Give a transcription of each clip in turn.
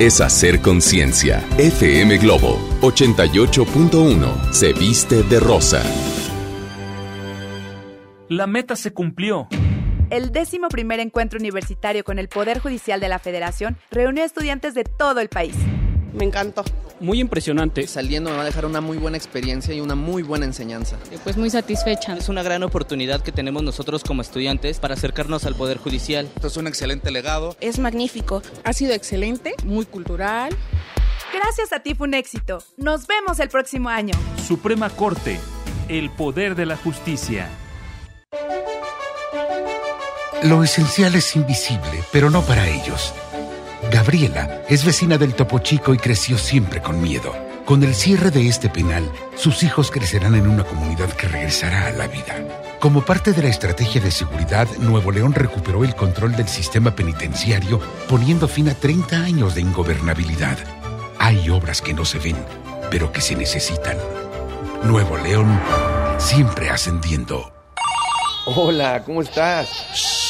es hacer conciencia. FM Globo 88.1 se viste de rosa. La meta se cumplió. El décimo primer encuentro universitario con el Poder Judicial de la Federación reunió a estudiantes de todo el país. Me encantó. Muy impresionante. Saliendo me va a dejar una muy buena experiencia y una muy buena enseñanza. Pues muy satisfecha. Es una gran oportunidad que tenemos nosotros como estudiantes para acercarnos al Poder Judicial. Esto es un excelente legado. Es magnífico. Ha sido excelente, muy cultural. Gracias a ti fue un éxito. Nos vemos el próximo año. Suprema Corte, el poder de la justicia. Lo esencial es invisible, pero no para ellos. Gabriela es vecina del Topo Chico y creció siempre con miedo. Con el cierre de este penal, sus hijos crecerán en una comunidad que regresará a la vida. Como parte de la estrategia de seguridad, Nuevo León recuperó el control del sistema penitenciario, poniendo fin a 30 años de ingobernabilidad. Hay obras que no se ven, pero que se necesitan. Nuevo León, siempre ascendiendo. Hola, ¿cómo estás?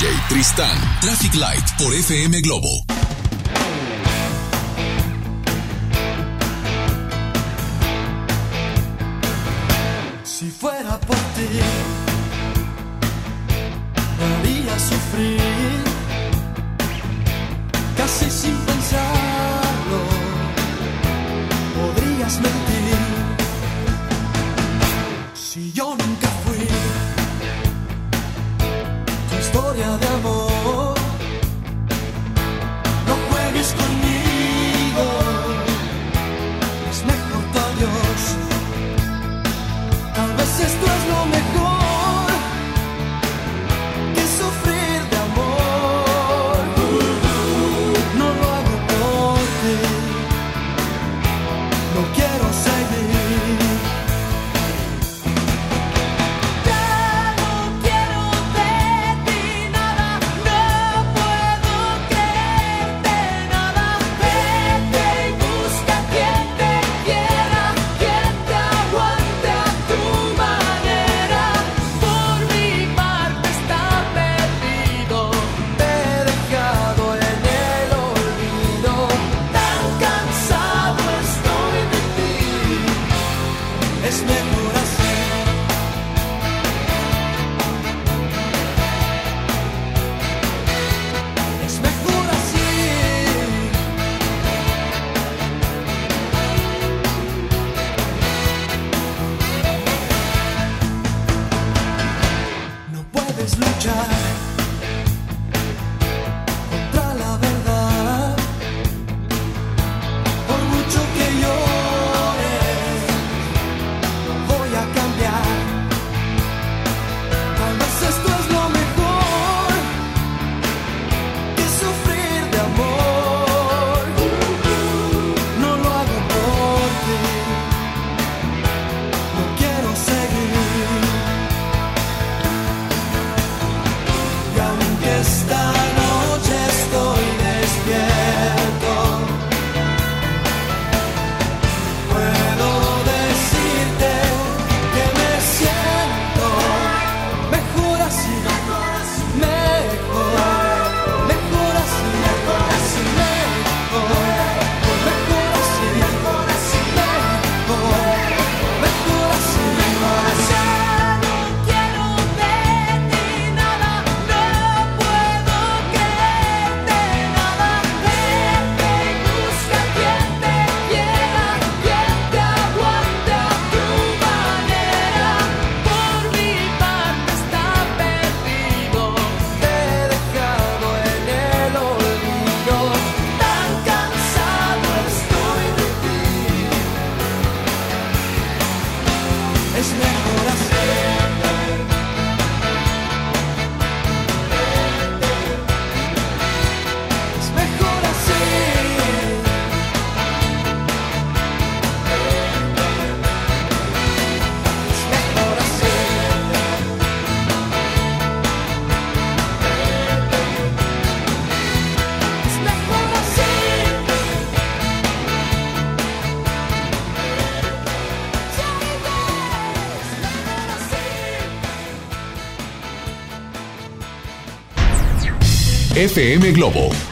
DJ Tristán, Traffic Light por FM Globo. Si fuera por ti, haría sufrir casi sin. Si yo nunca fui tu historia de amor. No juegues conmigo, es mejor tu adiós. Tal vez esto es FM Globo.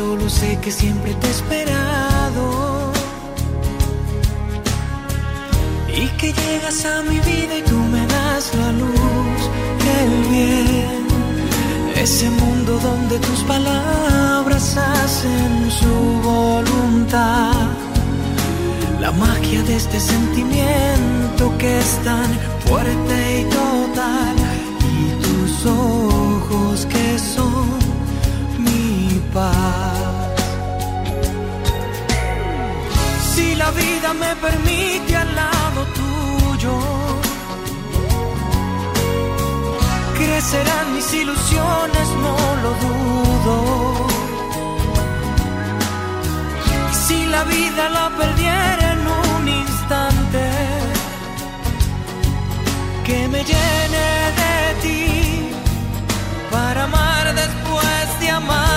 solo sé que siempre te he esperado y que llegas a mi vida y tú me das la luz el bien. Ese mundo donde tus palabras hacen su voluntad. La magia de este sentimiento que es tan fuerte y total. Y tus ojos que son paz. Si la vida me permite al lado tuyo, crecerán mis ilusiones, no lo dudo. Y si la vida la perdiera en un instante, que me llene de ti para amar después de amar.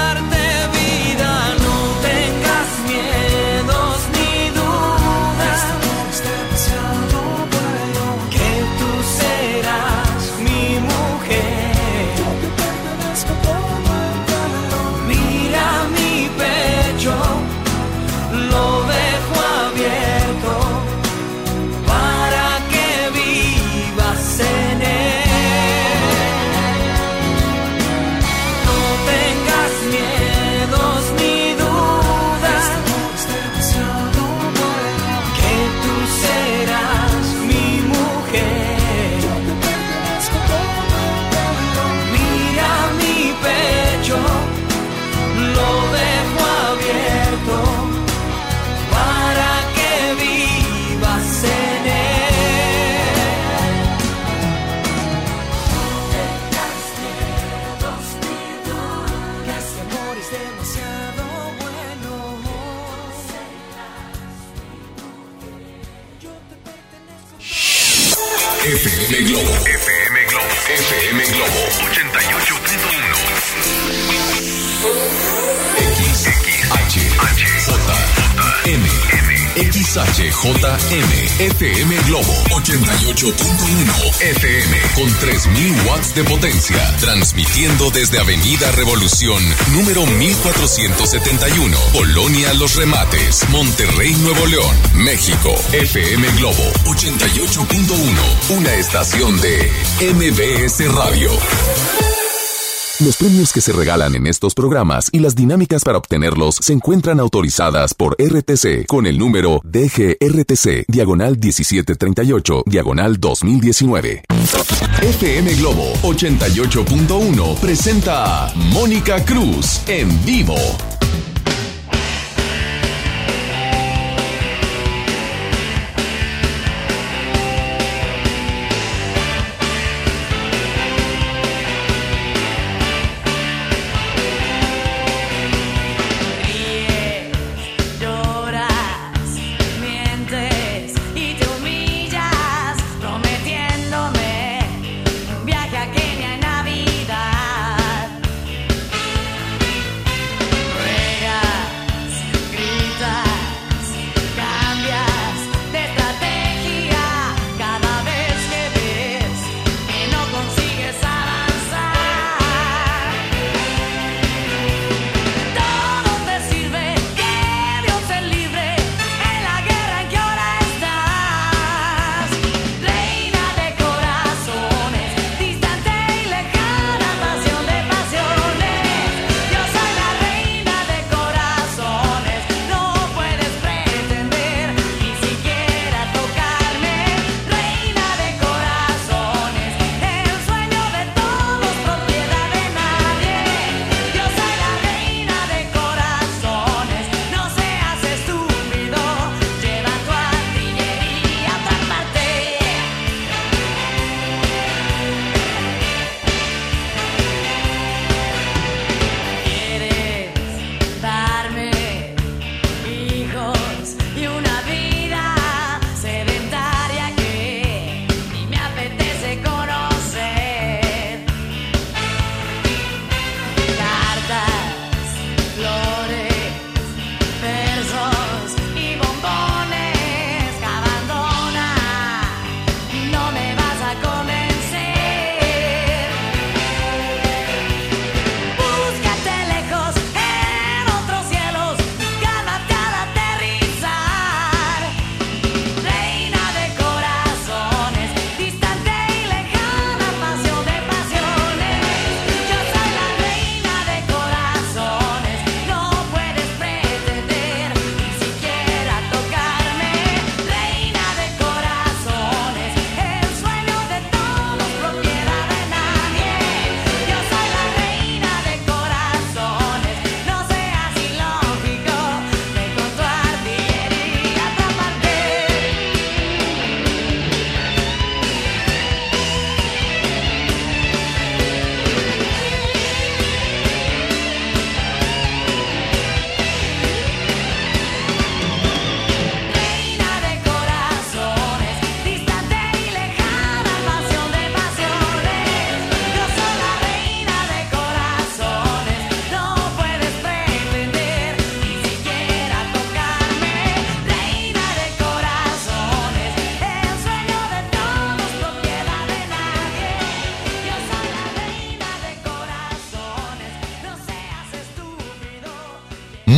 XHJM FM Globo 88.1 FM con 3000 watts de potencia, transmitiendo desde Avenida Revolución, número 1471, Polonia Los Remates, Monterrey, Nuevo León, México. FM Globo 88.1, una estación de MBS Radio. Los premios que se regalan en estos programas y las dinámicas para obtenerlos se encuentran autorizadas por RTC con el número DGRTC, diagonal 1738, diagonal 2019. FM Globo 88.1 presenta a Mónica Cruz en vivo.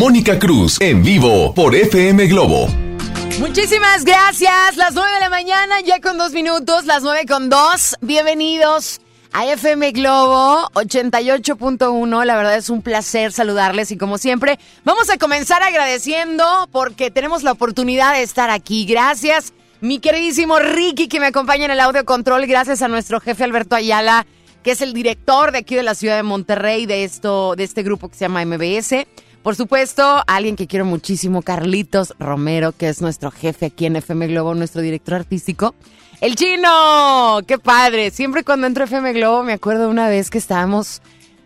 Mónica Cruz en vivo por FM Globo. Muchísimas gracias. Las 9 de la mañana, ya con dos minutos, las 9 con dos. Bienvenidos a FM Globo 88.1. La verdad es un placer saludarles y como siempre, vamos a comenzar agradeciendo porque tenemos la oportunidad de estar aquí. Gracias, mi queridísimo Ricky que me acompaña en el audio control. Gracias a nuestro jefe Alberto Ayala, que es el director de aquí de la ciudad de Monterrey de esto, de este grupo que se llama MBS. Por supuesto, alguien que quiero muchísimo, Carlitos Romero, que es nuestro jefe aquí en FM Globo, nuestro director artístico. ¡El chino! ¡Qué padre! Siempre cuando entro a FM Globo me acuerdo una vez que estábamos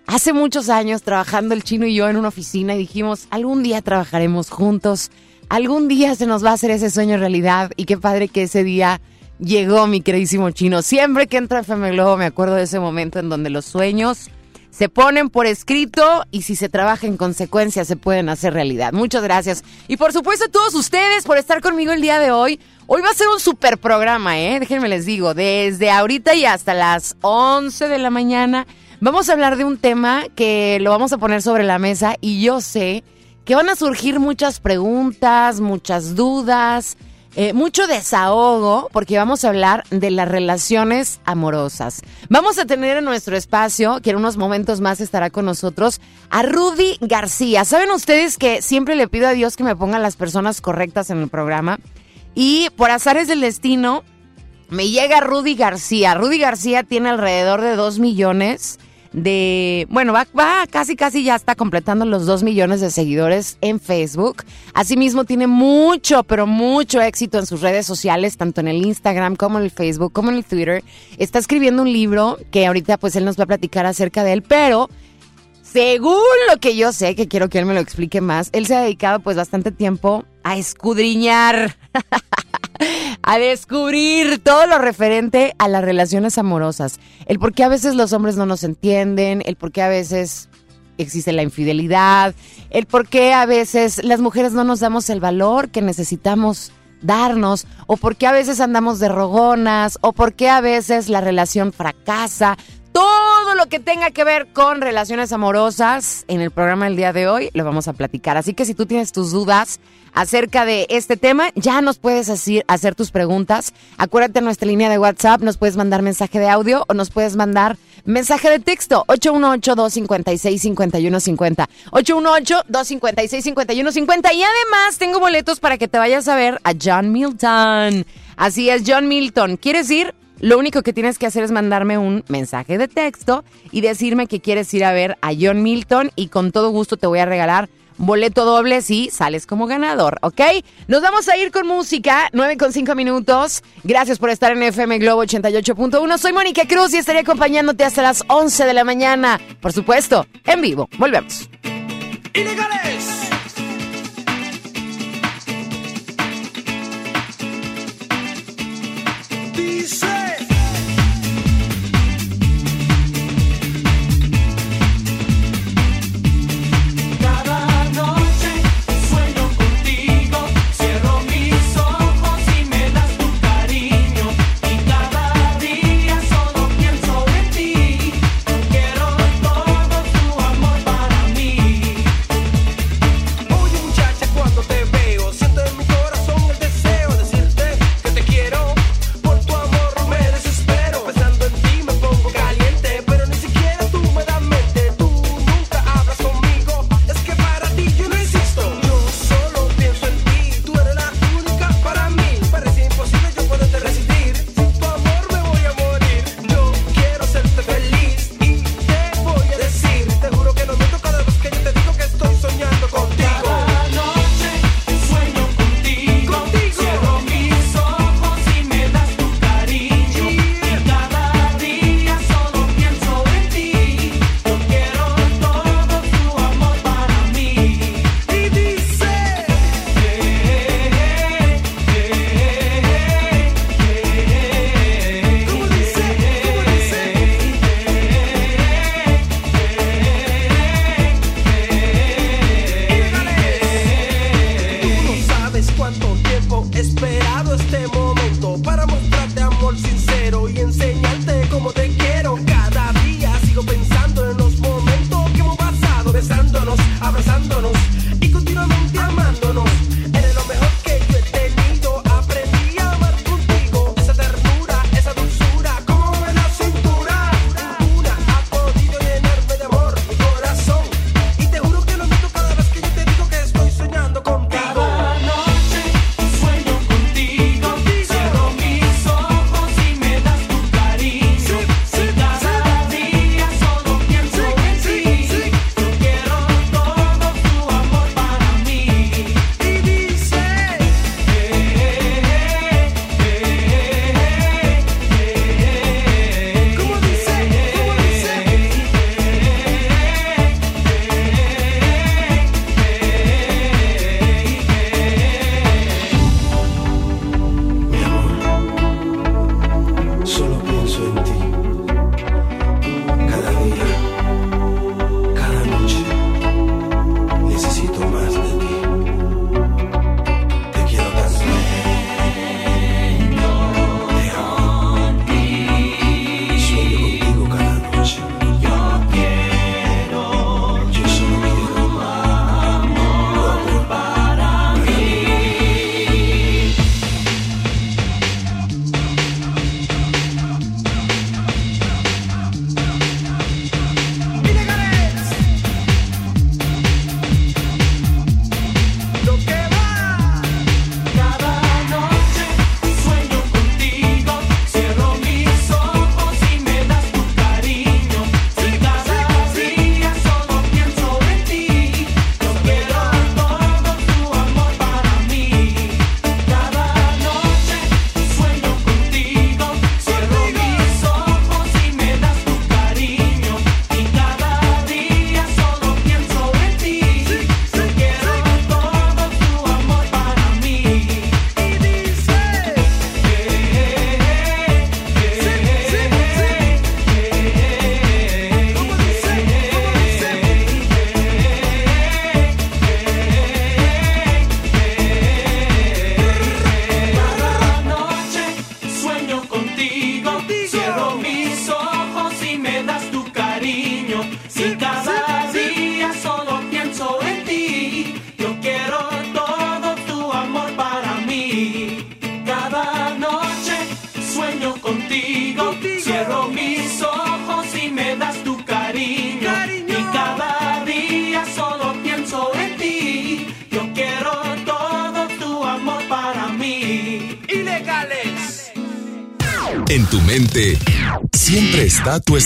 hace muchos años trabajando el chino y yo en una oficina y dijimos, algún día trabajaremos juntos, algún día se nos va a hacer ese sueño realidad y qué padre que ese día llegó mi queridísimo chino. Siempre que entro a FM Globo me acuerdo de ese momento en donde los sueños se ponen por escrito y si se trabaja en consecuencia se pueden hacer realidad. Muchas gracias. Y por supuesto a todos ustedes por estar conmigo el día de hoy. Hoy va a ser un super programa, ¿eh? Déjenme les digo, desde ahorita y hasta las 11 de la mañana vamos a hablar de un tema que lo vamos a poner sobre la mesa y yo sé que van a surgir muchas preguntas, muchas dudas, eh, mucho desahogo, porque vamos a hablar de las relaciones amorosas. Vamos a tener en nuestro espacio, que en unos momentos más estará con nosotros, a Rudy García. Saben ustedes que siempre le pido a Dios que me pongan las personas correctas en el programa. Y por azares del destino, me llega Rudy García. Rudy García tiene alrededor de 2 millones de, bueno, va, va, casi casi ya está completando los 2 millones de seguidores en Facebook. Asimismo tiene mucho, pero mucho éxito en sus redes sociales, tanto en el Instagram como en el Facebook, como en el Twitter. Está escribiendo un libro que ahorita pues él nos va a platicar acerca de él, pero según lo que yo sé, que quiero que él me lo explique más, él se ha dedicado pues bastante tiempo a escudriñar, a descubrir todo lo referente a las relaciones amorosas. El por qué a veces los hombres no nos entienden, el por qué a veces existe la infidelidad, el por qué a veces las mujeres no nos damos el valor que necesitamos darnos, o por qué a veces andamos de rogonas, o por qué a veces la relación fracasa. Todo lo que tenga que ver con relaciones amorosas en el programa del día de hoy lo vamos a platicar. Así que si tú tienes tus dudas acerca de este tema, ya nos puedes hacer, tus preguntas. Acuérdate nuestra línea de WhatsApp, nos puedes mandar mensaje de audio o nos puedes mandar mensaje de texto 818-256-5150. 818-256-5150. Y además tengo boletos para que te vayas a ver a John Milton. Así es, John Milton. ¿Quieres ir? Lo único que tienes que hacer es mandarme un mensaje de texto y decirme que quieres ir a ver a John Milton y con todo gusto te voy a regalar boleto doble si sales como ganador, ¿ok? Nos vamos a ir con música, 9 con 5 minutos. Gracias por estar en FM Globo 88.1. Soy Mónica Cruz y estaré acompañándote hasta las 11 de la mañana. Por supuesto, en vivo. Volvemos. ¡Ilegales!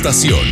estación.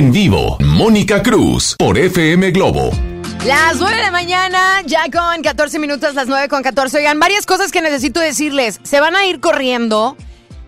En vivo, Mónica Cruz por FM Globo. Las 9 de mañana, ya con 14 minutos, las 9 con 14. Oigan, varias cosas que necesito decirles. Se van a ir corriendo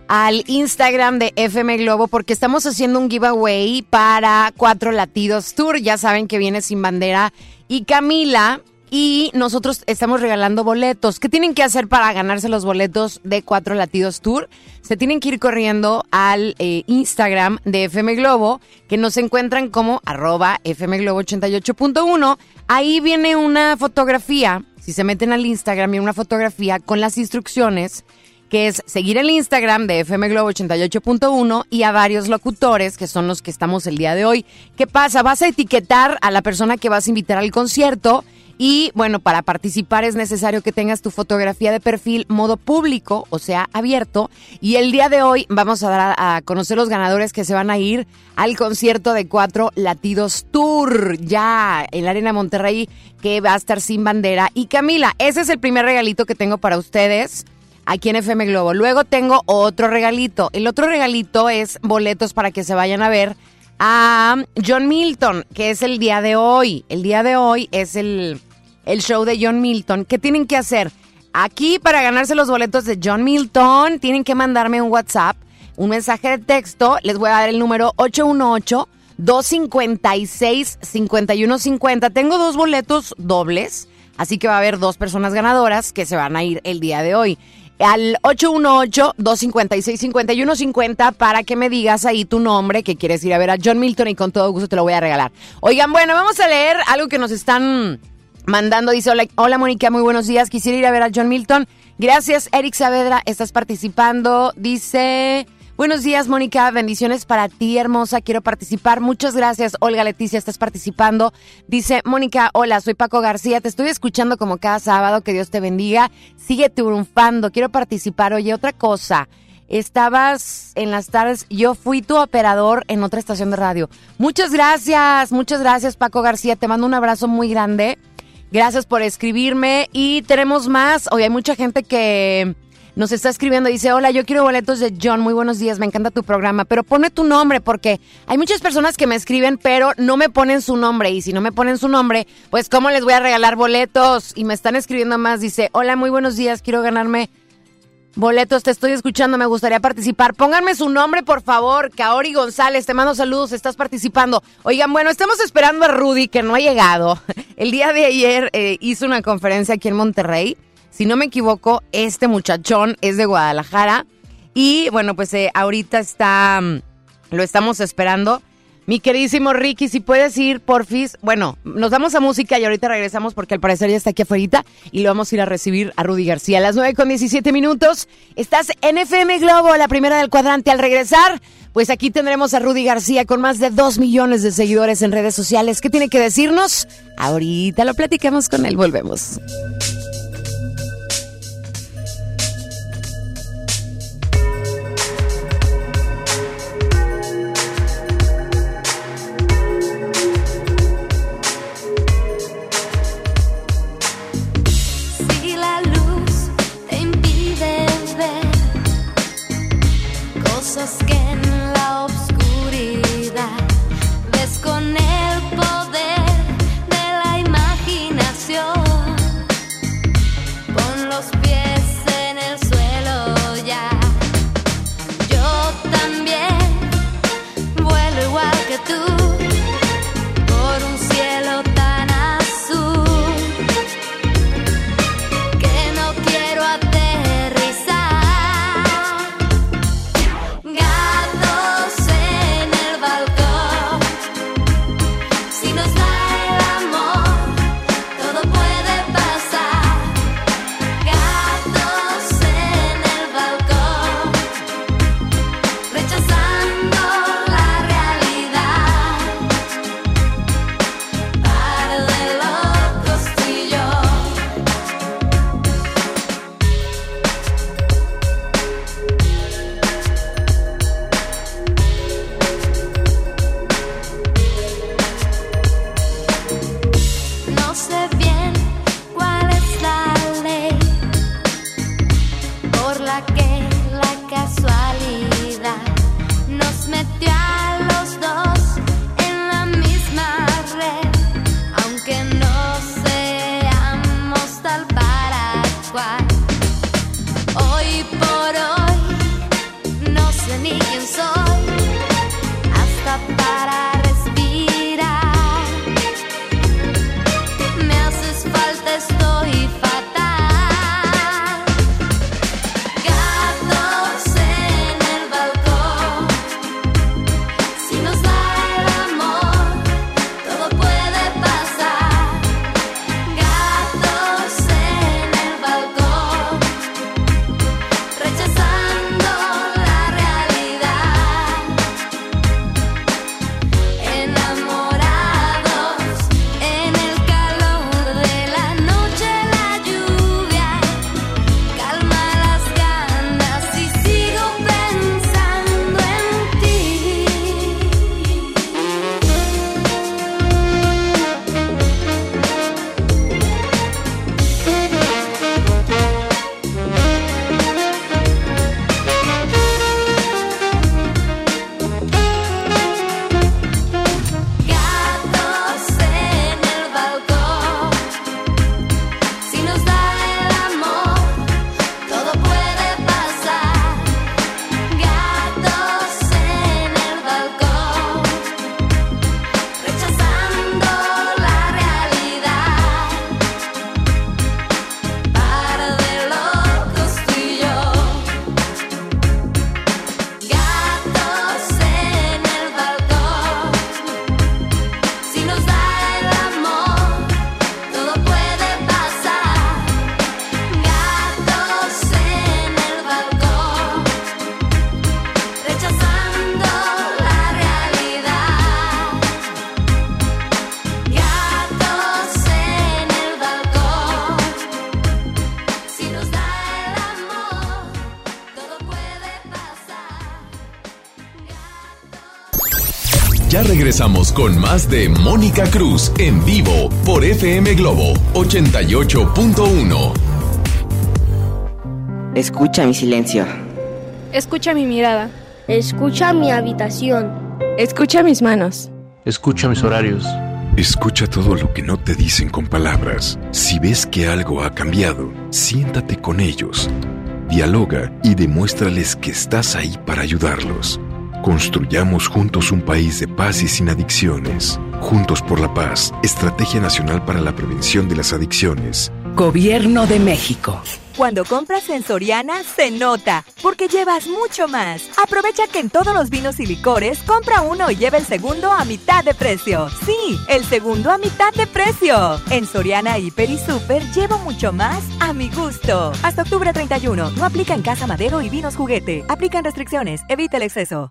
al Instagram de FM Globo porque estamos haciendo un giveaway para Cuatro Latidos Tour. Ya saben que viene sin bandera. Y Camila y nosotros estamos regalando boletos. ¿Qué tienen que hacer para ganarse los boletos de Cuatro Latidos Tour? Se tienen que ir corriendo al eh, Instagram de FM Globo, que nos encuentran como arroba FM Globo 88.1. Ahí viene una fotografía, si se meten al Instagram, viene una fotografía con las instrucciones que es seguir el Instagram de FM Globo 88.1 y a varios locutores, que son los que estamos el día de hoy. ¿Qué pasa? Vas a etiquetar a la persona que vas a invitar al concierto y bueno, para participar es necesario que tengas tu fotografía de perfil modo público, o sea, abierto. Y el día de hoy vamos a dar a, conocer los ganadores que se van a ir al concierto de Cuatro Latidos Tour, ya en la Arena Monterrey, que va a estar sin bandera. Y Camila, ese es el primer regalito que tengo para ustedes aquí en FM Globo. Luego tengo otro regalito. El otro regalito es boletos para que se vayan a ver a John Milton, que es el día de hoy. El día de hoy es el, el show de John Milton. ¿Qué tienen que hacer? Aquí para ganarse los boletos de John Milton tienen que mandarme un WhatsApp, un mensaje de texto. Les voy a dar el número 818 256 5150. Tengo dos boletos dobles, así que va a haber dos personas ganadoras que se van a ir el día de hoy al 818-256-5150 para que me digas ahí tu nombre, que quieres ir a ver a John Milton y con todo gusto te lo voy a regalar. Oigan, bueno, vamos a leer algo que nos están mandando. Dice, hola, hola Mónica, muy buenos días. Quisiera ir a ver a John Milton. Gracias, Eric Saavedra, estás participando. Dice... Buenos días, Mónica. Bendiciones para ti, hermosa. Quiero participar. Muchas gracias, Olga Leticia. Estás participando. Dice Mónica, hola, soy Paco García. Te estoy escuchando como cada sábado. Que Dios te bendiga. Sigue triunfando. Quiero participar. Oye, otra cosa. Estabas en las tardes, yo fui tu operador en otra estación de radio. Muchas gracias, muchas gracias Paco García, te mando un abrazo muy grande. Gracias por escribirme y tenemos más. Hoy hay mucha gente que nos está escribiendo, dice, hola, yo quiero boletos de John, muy buenos días, me encanta tu programa, pero pone tu nombre porque hay muchas personas que me escriben, pero no me ponen su nombre y si no me ponen su nombre, pues ¿cómo les voy a regalar boletos? Y me están escribiendo más, dice, hola, muy buenos días, quiero ganarme boletos, te estoy escuchando, me gustaría participar. Pónganme su nombre, por favor, Kaori González, te mando saludos, estás participando. Oigan, bueno, estamos esperando a Rudy, que no ha llegado. El día de ayer eh, hizo una conferencia aquí en Monterrey si no me equivoco, este muchachón es de Guadalajara. Y bueno, pues eh, ahorita está, mm, lo estamos esperando. Mi queridísimo Ricky, si puedes ir, porfis. Bueno, nos damos a música y ahorita regresamos porque al parecer ya está aquí afuera y lo vamos a ir a recibir a Rudy García. A las 9 con 17 minutos. Estás en FM Globo, la primera del cuadrante. Al regresar, pues aquí tendremos a Rudy García con más de 2 millones de seguidores en redes sociales. ¿Qué tiene que decirnos? Ahorita lo platicamos con él. Volvemos. Regresamos con más de Mónica Cruz en vivo por FM Globo 88.1. Escucha mi silencio. Escucha mi mirada. Escucha mi habitación. Escucha mis manos. Escucha mis horarios. Escucha todo lo que no te dicen con palabras. Si ves que algo ha cambiado, siéntate con ellos. Dialoga y demuéstrales que estás ahí para ayudarlos. Construyamos juntos un país de paz y sin adicciones. Juntos por la paz, Estrategia Nacional para la Prevención de las Adicciones. Gobierno de México. Cuando compras en Soriana, se nota, porque llevas mucho más. Aprovecha que en todos los vinos y licores, compra uno y lleva el segundo a mitad de precio. Sí, el segundo a mitad de precio. En Soriana, Hiper y Super, llevo mucho más a mi gusto. Hasta octubre 31, no aplica en Casa Madero y Vinos Juguete. Aplican restricciones, evita el exceso.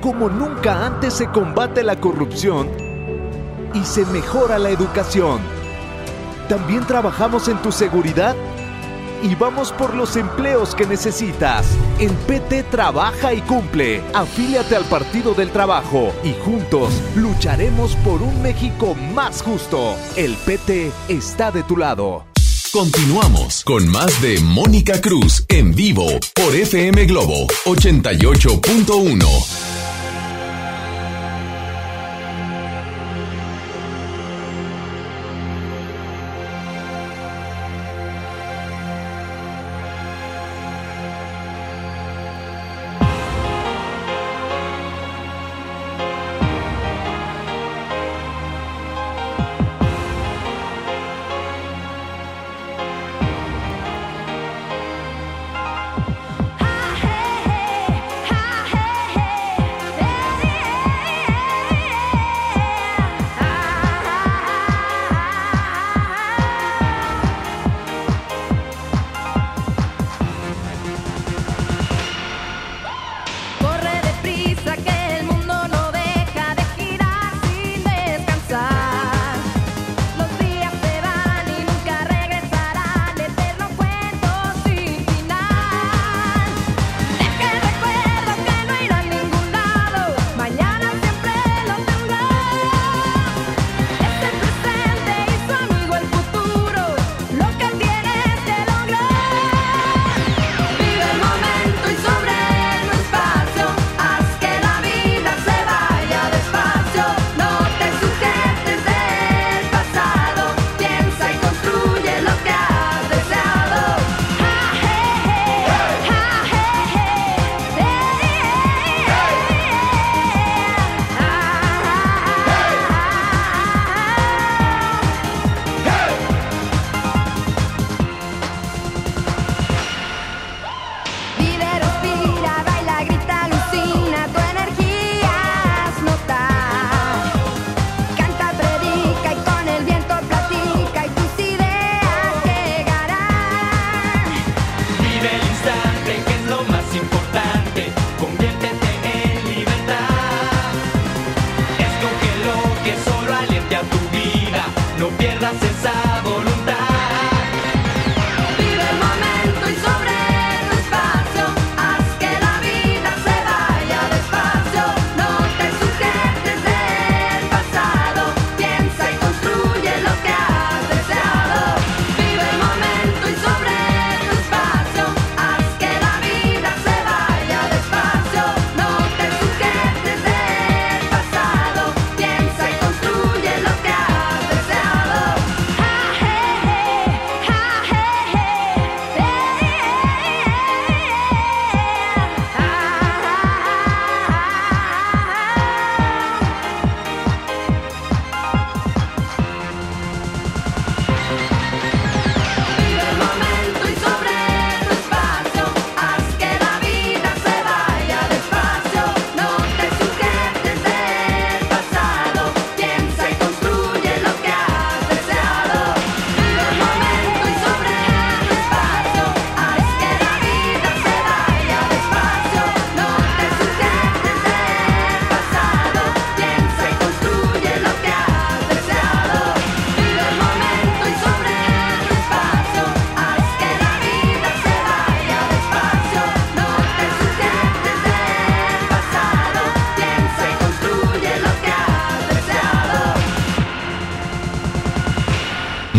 como nunca antes se combate la corrupción y se mejora la educación. También trabajamos en tu seguridad y vamos por los empleos que necesitas. En PT trabaja y cumple. Afíliate al Partido del Trabajo y juntos lucharemos por un México más justo. El PT está de tu lado. Continuamos con más de Mónica Cruz en vivo por FM Globo 88.1.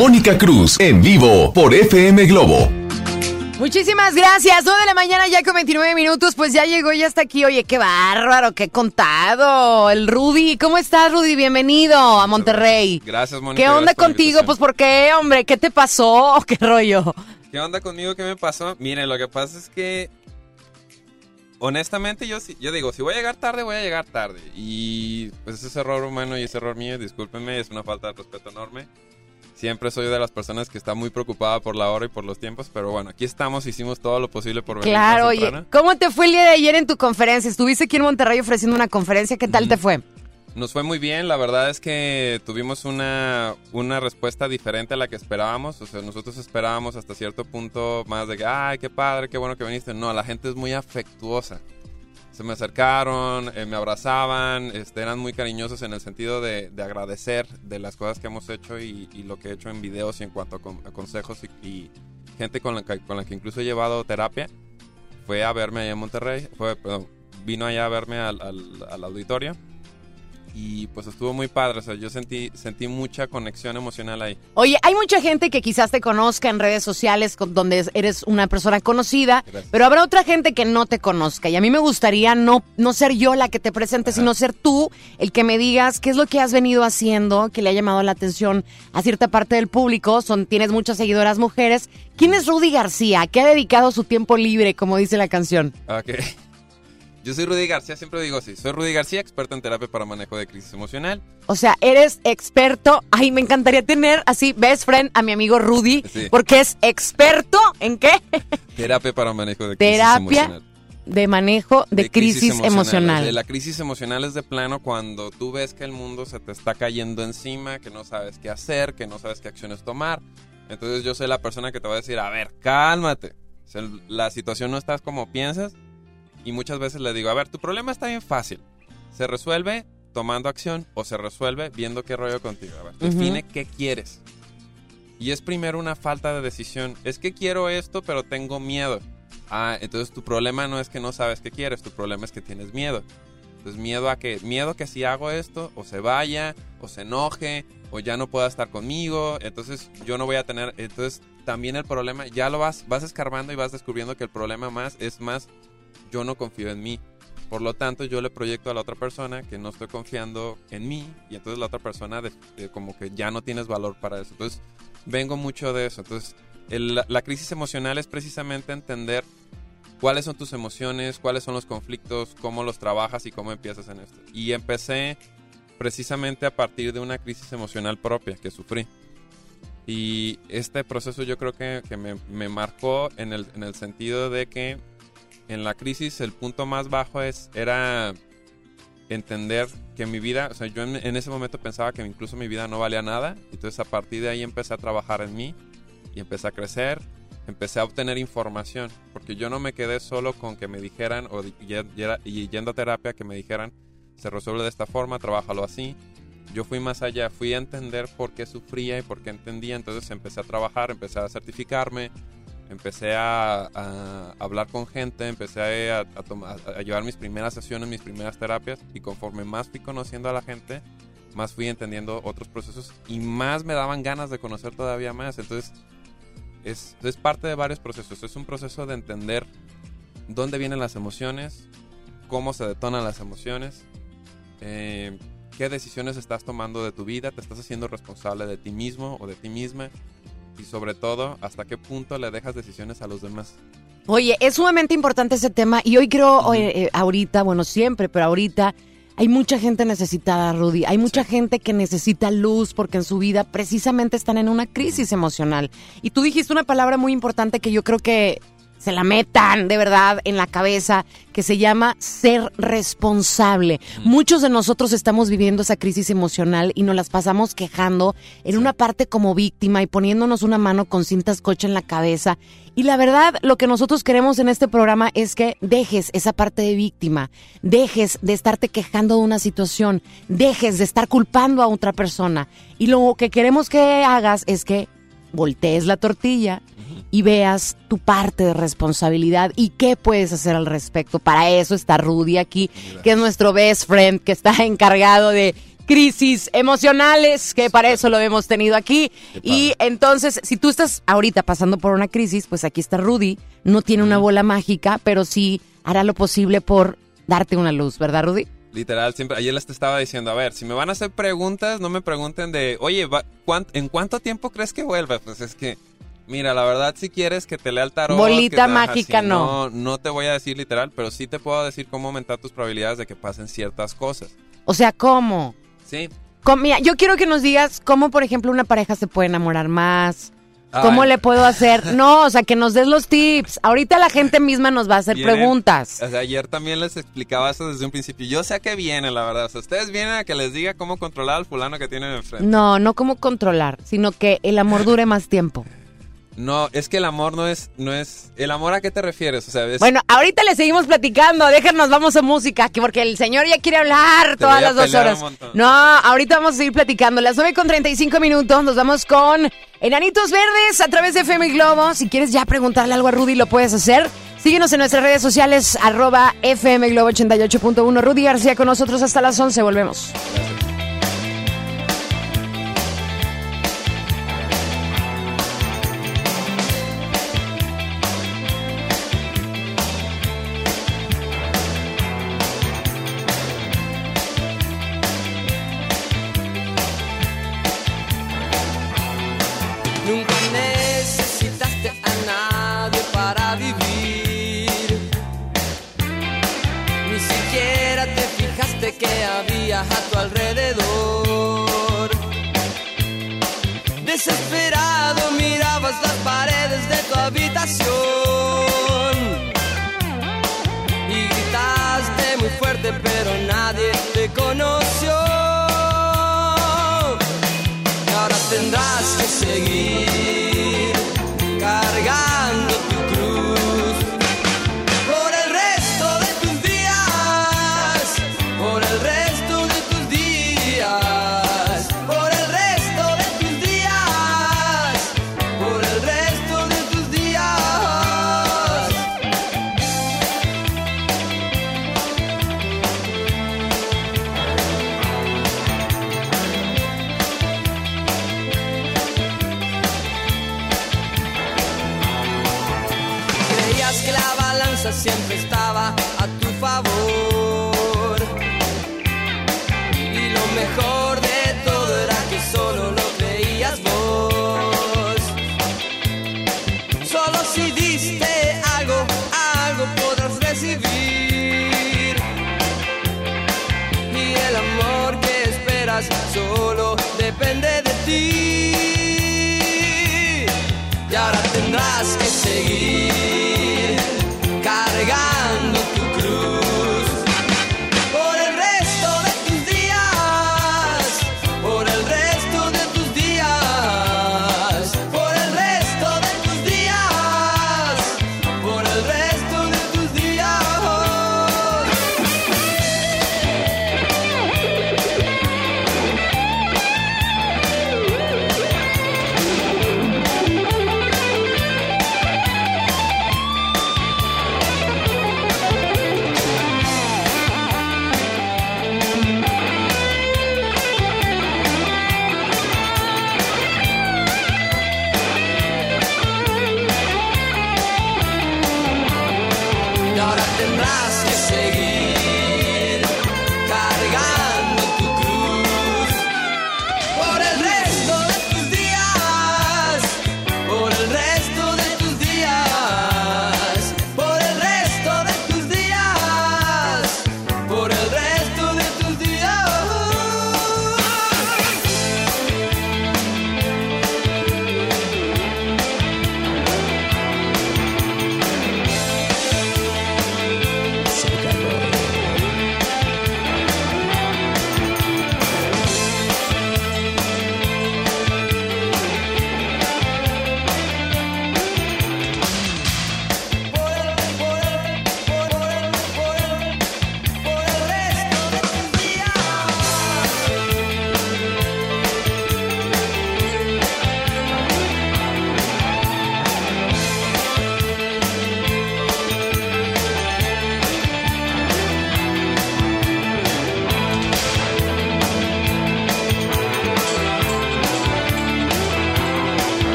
Mónica Cruz en vivo por FM Globo. Muchísimas gracias. 9 de la mañana ya con 29 minutos, pues ya llegó, ya está aquí. Oye, qué bárbaro, qué contado. El Rudy, ¿cómo estás, Rudy? Bienvenido a Monterrey. Gracias, Mónica. ¿Qué onda contigo? Pues, ¿por qué, hombre? ¿Qué te pasó? ¿Qué rollo? ¿Qué onda conmigo? ¿Qué me pasó? Miren, lo que pasa es que. Honestamente, yo, yo digo, si voy a llegar tarde, voy a llegar tarde. Y pues ese es error humano y ese error mío, discúlpenme, es una falta de respeto enorme. Siempre soy de las personas que está muy preocupada por la hora y por los tiempos, pero bueno, aquí estamos, hicimos todo lo posible por venir Claro, más oye. ¿cómo te fue el día de ayer en tu conferencia? Estuviste aquí en Monterrey ofreciendo una conferencia, ¿qué tal te fue? Nos fue muy bien, la verdad es que tuvimos una, una respuesta diferente a la que esperábamos. O sea, nosotros esperábamos hasta cierto punto más de que, ay, qué padre, qué bueno que viniste. No, la gente es muy afectuosa. Se me acercaron, eh, me abrazaban, este, eran muy cariñosos en el sentido de, de agradecer de las cosas que hemos hecho y, y lo que he hecho en videos y en cuanto a, con- a consejos y, y gente con la, que, con la que incluso he llevado terapia. Fue a verme allá en Monterrey, fue, perdón, vino allá a verme al, al- al auditorio y pues estuvo muy padre, o sea, yo sentí, sentí mucha conexión emocional ahí. Oye, hay mucha gente que quizás te conozca en redes sociales con- donde eres una persona conocida, pero habrá otra gente que no te conozca. Y a mí me gustaría no, no ser yo la que te presente, sino ser tú el que me digas qué es lo que has venido haciendo, que le ha llamado la atención a cierta parte del público. Son, tienes muchas seguidoras mujeres. ¿Quién es Rudy García? ¿Qué ha dedicado su tiempo libre, como dice la canción? Ok. Yo soy Rudy García, siempre digo así, soy Rudy García, experto en terapia para manejo de crisis emocional. O sea, eres experto. Ay, me encantaría tener así best friend a mi amigo Rudy, Sí. porque es experto en qué? Terapia para manejo de crisis Terapia emocional. de manejo de, crisis, emocional. De La crisis emocional es de plano cuando tú ves que el mundo se te está cayendo encima, que no sabes qué hacer, que no sabes qué acciones tomar. Entonces yo soy la persona que te va a decir, a ver, cálmate. O sea, la situación no está como piensas. Y muchas veces le digo, a ver, tu problema está bien fácil. Se resuelve tomando acción o se resuelve viendo qué rollo contigo. A ver, define qué quieres. Y es primero una falta de decisión. Es que quiero esto, pero tengo miedo. Ah, entonces tu problema no es que no sabes qué quieres, tu problema es que tienes miedo. Entonces miedo a que, miedo que si hago esto, o se vaya, o se enoje, o ya no pueda estar conmigo, entonces yo no voy a tener, entonces también el problema, ya lo vas, vas escarbando y vas descubriendo que el problema más es más, yo no confío en mí. Por lo tanto, yo le proyecto a la otra persona que no estoy confiando en mí y entonces la otra persona de- de como que ya no tienes valor para eso. Entonces, vengo mucho de eso. Entonces, el- la- crisis emocional es precisamente entender cuáles son tus emociones, cuáles son los conflictos, cómo los trabajas y cómo empiezas en esto. Y empecé precisamente a partir de una crisis emocional propia que sufrí. Y este proceso yo creo que, que me, me marcó en el, en el sentido de que en la crisis el punto más bajo es, era entender que mi vida, o sea, yo en, ese momento pensaba que incluso mi vida no valía nada. Entonces a partir de ahí empecé a trabajar en mí y empecé a crecer, empecé a obtener información, porque yo no me quedé solo con que me dijeran, o y yendo a terapia, que me dijeran, se resuelve de esta forma, trabájalo así. yo fui más allá, fui a entender por qué sufría y por qué entendía, entonces empecé a trabajar, empecé a certificarme, empecé a, a hablar con gente, empecé a, a, tomar, a llevar mis primeras sesiones, mis primeras terapias y conforme más fui conociendo a la gente, más fui entendiendo otros procesos y más me daban ganas de conocer todavía más. Entonces, es, es parte de varios procesos. Es un proceso de entender dónde vienen las emociones, cómo se detonan las emociones, eh, qué decisiones estás tomando de tu vida, te estás haciendo responsable de ti mismo o de ti misma y sobre todo hasta qué punto le dejas decisiones a los demás. Oye, es sumamente importante ese tema y hoy creo, eh, eh, ahorita, bueno, siempre, pero ahorita hay mucha gente necesitada, Rudy. Hay mucha gente que necesita luz porque en su vida precisamente están en una crisis emocional. Y tú dijiste una palabra muy importante que yo creo que se la metan de verdad en la cabeza, que se llama ser responsable. Muchos de nosotros estamos viviendo esa crisis emocional y nos las pasamos quejando en una parte como víctima y poniéndonos una mano con cintas coche en la cabeza. Y la verdad, lo que nosotros queremos en este programa es que dejes esa parte de víctima, dejes de estarte quejando de una situación, dejes de estar culpando a otra persona. Y lo que queremos que hagas es que voltees la tortilla y veas tu parte de responsabilidad y qué puedes hacer al respecto. Para eso está Rudy aquí, que es nuestro best friend, que está encargado de crisis emocionales, que para eso lo hemos tenido aquí. Y entonces, si tú estás ahorita pasando por una crisis, pues aquí está Rudy. No tiene una bola mágica, pero sí hará lo posible por darte una luz, ¿verdad, Rudy? Literal, siempre, ayer les estaba diciendo, a ver, si me van a hacer preguntas, no me pregunten de, oye, ¿en cuánto tiempo crees que vuelva? Pues es que Mira, la verdad, si quieres que te lea el tarot. Bolita mágica, no. no. No te voy a decir literal, pero sí te puedo decir cómo aumentar tus probabilidades de que pasen ciertas cosas. O sea, ¿cómo? Sí. mira, yo quiero que nos digas cómo, por ejemplo, una pareja se puede enamorar más. ¿Cómo le puedo hacer? No, o sea, que nos des los tips. Ahorita la gente misma nos va a hacer preguntas. O sea, ayer también les explicaba eso desde un principio. Yo sé a qué viene, la verdad. O sea, ustedes vienen a que les diga cómo controlar al fulano que tienen enfrente. No, no cómo controlar, sino que el amor dure más tiempo. No, es que el amor no es, no es. ¿El amor a qué te refieres? O sea, Bueno, ahorita le seguimos platicando. Déjenos, vamos a música, porque el señor ya quiere hablar todas las dos horas. No, ahorita vamos a seguir platicando. Las 9 con 35 minutos. Nos vamos con Enanitos Verdes a través de FM Globo. Si quieres ya preguntarle algo a Rudy, lo puedes hacer. Síguenos en nuestras redes sociales, arroba FM Globo 88.1. Rudy García con nosotros hasta las 11. Volvemos.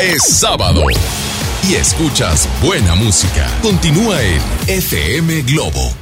Es sábado. Y escuchas buena música. Continúa en FM Globo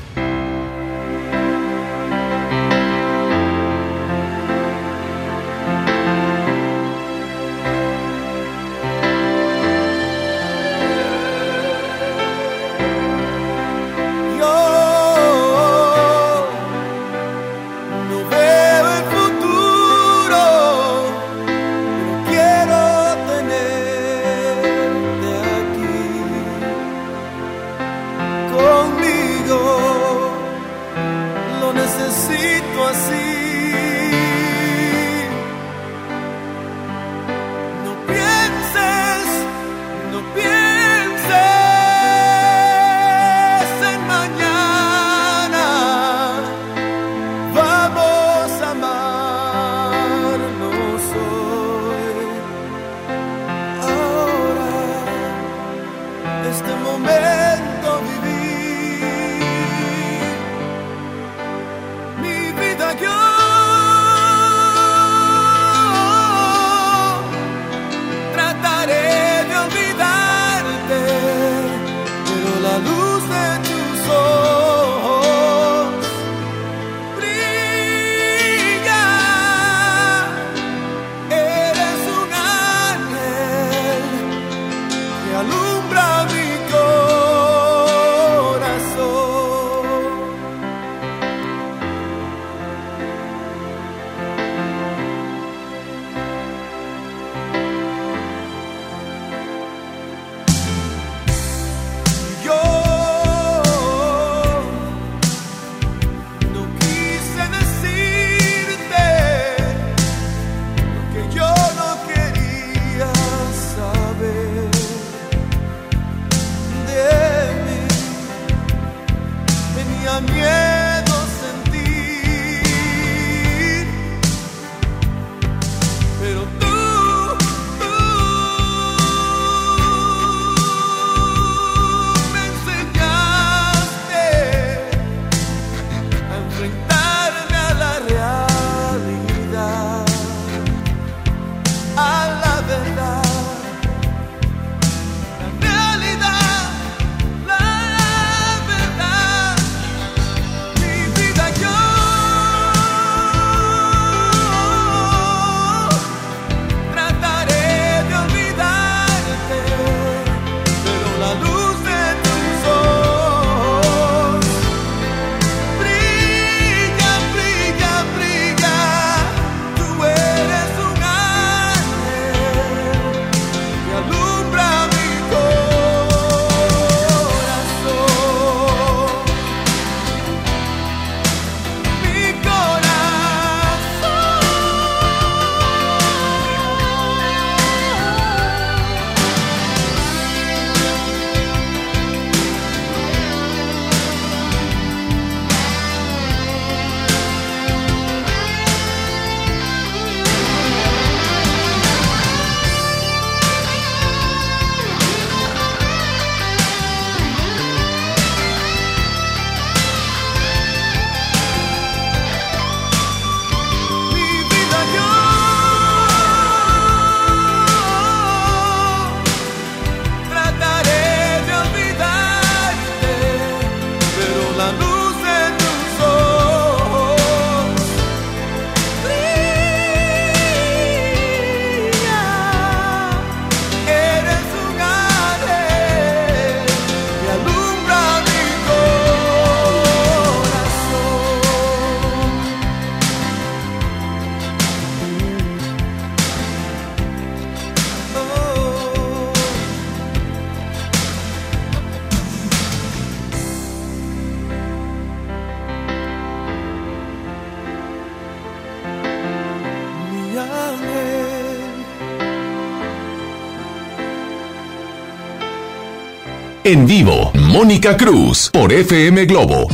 En vivo, Mónica Cruz por FM Globo.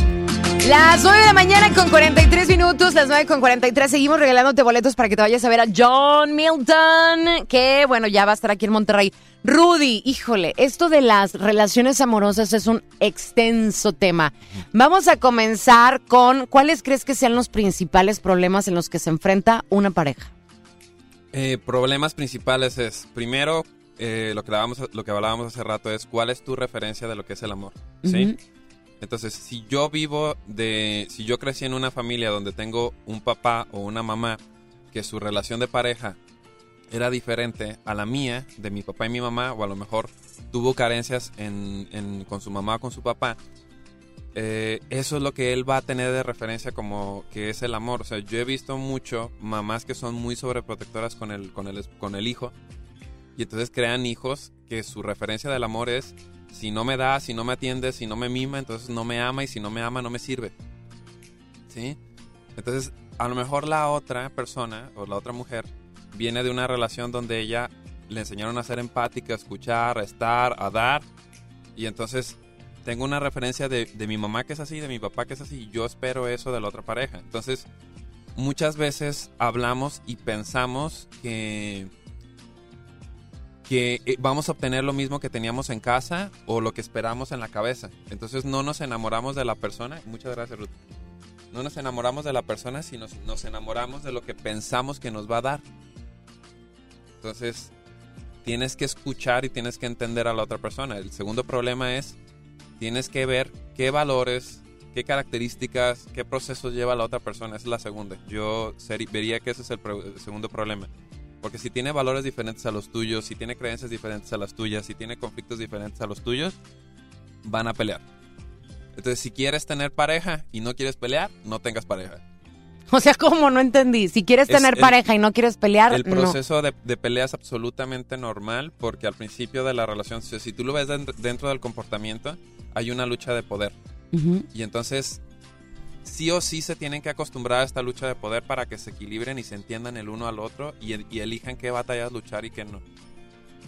Las 9 de la mañana con 43 minutos, las 9 con 43. Seguimos regalándote boletos para que te vayas a ver a John Milton, que bueno, ya va a estar aquí en Monterrey. Rudy, híjole, esto de las relaciones amorosas es un extenso tema. Vamos a comenzar con cuáles crees que sean los principales problemas en los que se enfrenta una pareja. Eh, problemas principales es, primero, eh, lo, que hablábamos, lo que hablábamos hace rato es cuál es tu referencia de lo que es el amor. ¿Sí? Entonces, si yo vivo de. Si yo crecí en una familia donde tengo un papá o una mamá que su relación de pareja era diferente a la mía, de mi papá y mi mamá, o a lo mejor tuvo carencias en, en- con su mamá o con su papá, eh, eso es lo que él va a tener de referencia como que es el amor. O sea, yo he visto mucho mamás que son muy sobreprotectoras con el, con el, con el hijo y entonces crean hijos que su referencia del amor es si no me da, si no me atiende, si no me mima, entonces no me ama y si no me ama no me sirve. ¿Sí? Entonces, a lo mejor la otra persona o la otra mujer viene de una relación donde ella le enseñaron a ser empática, a escuchar, a estar, a dar. Y entonces tengo una referencia de, de mi mamá que es así, de mi papá que es así, y yo espero eso de la otra pareja. Entonces, muchas veces hablamos y pensamos que que eh, vamos a obtener lo mismo que teníamos en casa o lo que esperamos en la cabeza. Entonces no nos enamoramos de la persona. Muchas gracias, Ruth. No nos enamoramos de la persona, sino nos enamoramos de lo que pensamos que nos va a dar. Entonces, tienes que escuchar y tienes que entender a la otra persona. El segundo problema es, tienes que ver qué valores, qué características, qué procesos lleva la otra persona. Es la segunda. Yo vería que ese es el segundo problema. Porque si tiene valores diferentes a los tuyos, si tiene creencias diferentes a las tuyas, si tiene conflictos diferentes a los tuyos, van a pelear. Entonces, si quieres tener pareja y no quieres pelear, no tengas pareja. O sea, ¿cómo? No entendí. Si quieres Es tener el- pareja y no quieres pelear, El no. proceso de, de pelea es absolutamente normal porque al principio de la relación, si, si tú lo ves dentro, dentro del comportamiento, hay una lucha de poder. Ujú. Y entonces, sí o sí se tienen que acostumbrar a esta lucha de poder para que se equilibren y se entiendan el uno al otro y, el- y elijan qué batallas luchar y qué no.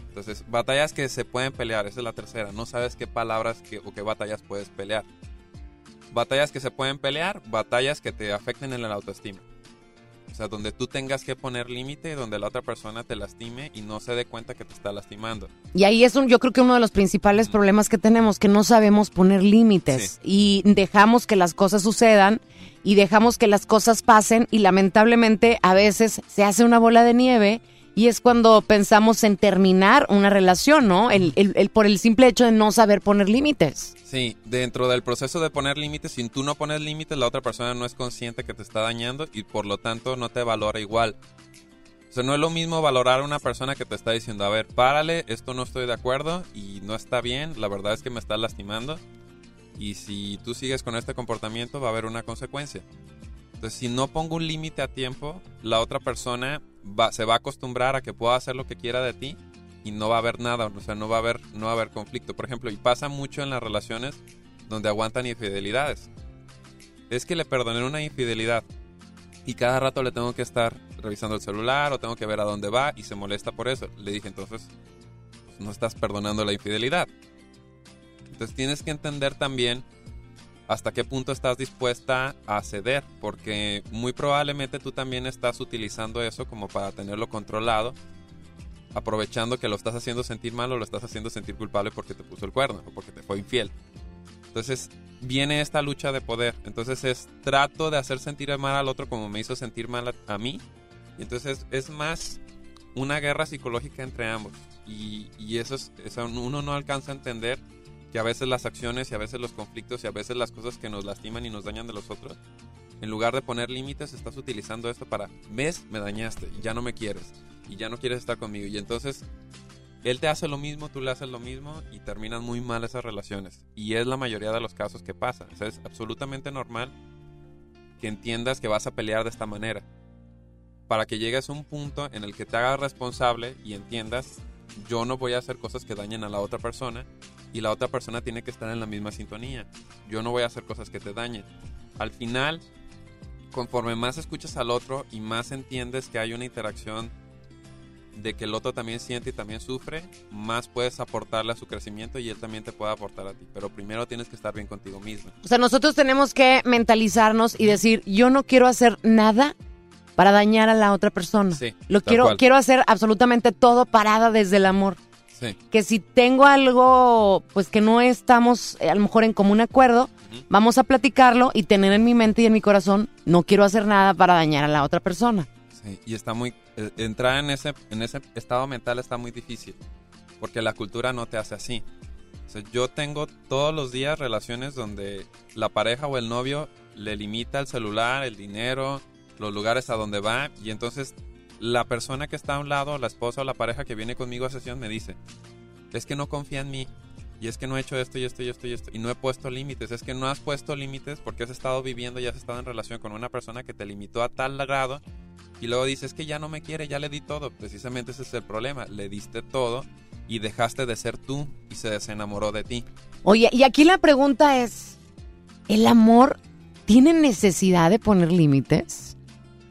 Entonces, batallas que se pueden pelear, esa es la tercera. No sabes qué palabras que- o qué batallas puedes pelear. Batallas que se pueden pelear, batallas que te afecten en la autoestima. O sea, donde tú tengas que poner límite, donde la otra persona te lastime y no se dé cuenta que te está lastimando. Y ahí es un, yo creo que uno de los principales problemas que tenemos, que no sabemos poner límites y dejamos que las cosas sucedan y dejamos que las cosas pasen y lamentablemente a veces se hace una bola de nieve y es cuando pensamos en terminar una relación, ¿no? El, el- el- por el simple hecho de no saber poner límites. Sí, dentro del proceso de poner límites, si tú no pones límites, la otra persona no es consciente que te está dañando y por lo tanto no te valora igual. O sea, no es lo mismo valorar a una persona que te está diciendo, a ver, párale, esto no estoy de acuerdo y no está bien, la verdad es que me estás lastimando y si tú sigues con este comportamiento va a haber una consecuencia. Entonces, si no pongo un límite a tiempo, la otra persona se va a acostumbrar a que pueda hacer lo que quiera de ti y no va a haber nada, o sea, no va a haber, no va a haber conflicto. Por ejemplo, y pasa mucho en las relaciones donde aguantan infidelidades. Es que le perdoné una infidelidad y cada rato le tengo que estar revisando el celular o tengo que ver a dónde va y se molesta por eso. Le dije, entonces, no estás perdonando la infidelidad. Entonces tienes que entender también hasta qué punto estás dispuesta a ceder, porque muy probablemente tú también estás utilizando eso como para tenerlo controlado, aprovechando que lo estás haciendo sentir mal o lo estás haciendo sentir culpable porque te puso el cuerno o porque te fue infiel. Entonces viene esta lucha de poder. Entonces es trato de hacer sentir mal al otro como me hizo sentir mal a, mí. Y entonces es más una guerra psicológica entre ambos. Y, y eso, es, eso uno no alcanza a entender que a veces las acciones y a veces los conflictos y a veces las cosas que nos lastiman y nos dañan de los otros, en lugar de poner límites, estás utilizando esto para, ves, me dañaste ya no me quieres y ya no quieres estar conmigo. Y entonces él te hace lo mismo, tú le haces lo mismo y terminan muy mal esas relaciones. Y es la mayoría de los casos que pasa. O sea, es absolutamente normal que entiendas que vas a pelear de esta manera. Para que llegues a un punto en el que te hagas responsable y entiendas, yo no voy a hacer cosas que dañen a la otra persona y la otra persona tiene que estar en la misma sintonía. Yo no voy a hacer cosas que te dañen. Al final, conforme más escuchas al otro y más entiendes que hay una interacción de que el otro también siente y también sufre, más puedes aportarle a su crecimiento y él también te puede aportar a ti. Pero primero tienes que estar bien contigo mismo. O sea, nosotros tenemos que mentalizarnos y decir, yo no quiero hacer nada para dañar a la otra persona. Sí, Lo quiero, cual. quiero hacer absolutamente todo parada desde el amor. Sí. Que si tengo algo, pues que no estamos eh, a lo mejor en común acuerdo, vamos a platicarlo y tener en mi mente y en mi corazón, no quiero hacer nada para dañar a la otra persona. Sí, y está muy... eh, entrar en ese, en ese estado mental está muy difícil. porque la cultura no te hace así. O sea, yo tengo todos los días relaciones donde la pareja o el novio le limita el celular, el dinero, los lugares a donde va y entonces la persona que está a un lado, la esposa o la pareja que viene conmigo a sesión me dice, es que no confía en mí y es que no he hecho esto y esto y esto y esto y no he puesto límites, es que no has puesto límites porque has estado viviendo y has estado en relación con una persona que te limitó a tal grado y luego dices que ya no me quiere, ya le di todo, precisamente ese es el problema, le diste todo y dejaste de ser tú y se desenamoró de ti. Oye, y aquí la pregunta es, ¿el amor tiene necesidad de poner límites?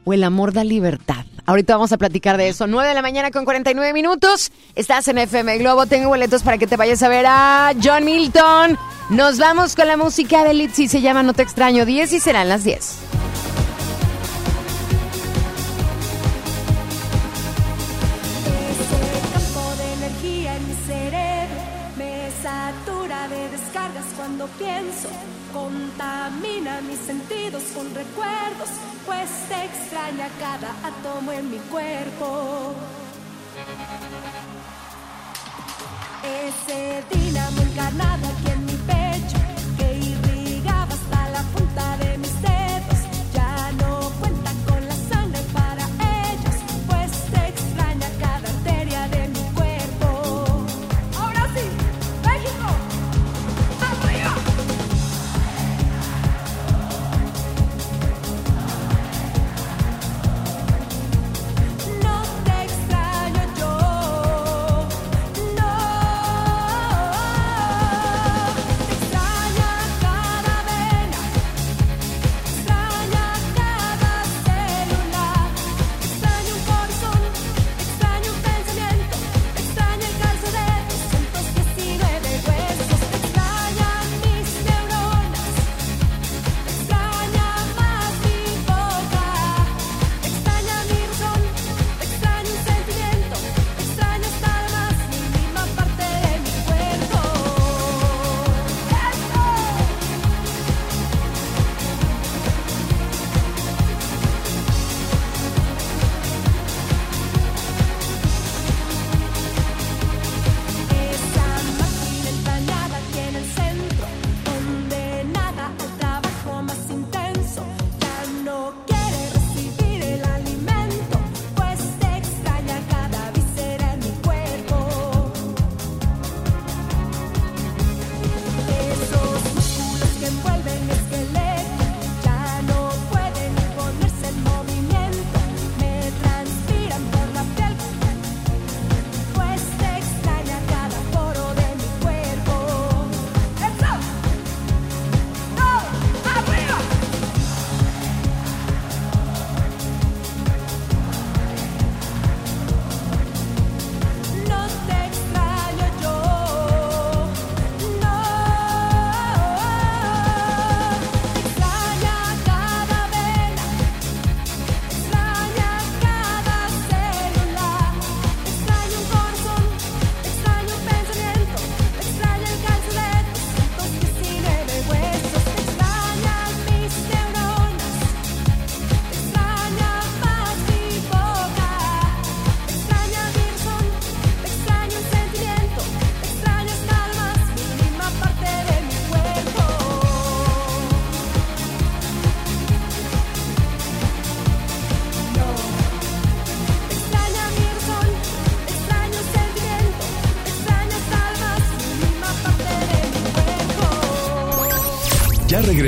¿O el amor da libertad? Ahorita vamos a platicar de eso. 9 de la mañana con 49 minutos. Estás en FM Globo. Tengo boletos para que te vayas a ver a John Milton. Nos vamos con la música de Litzy. Se llama No Te Extraño 10 y serán las 10. cuando pienso, contamina mis sentidos con recuerdos, pues te extraña cada átomo en mi cuerpo. Ese dinamo encarnado aquí en mi pecho, que irrigaba hasta la punta de mis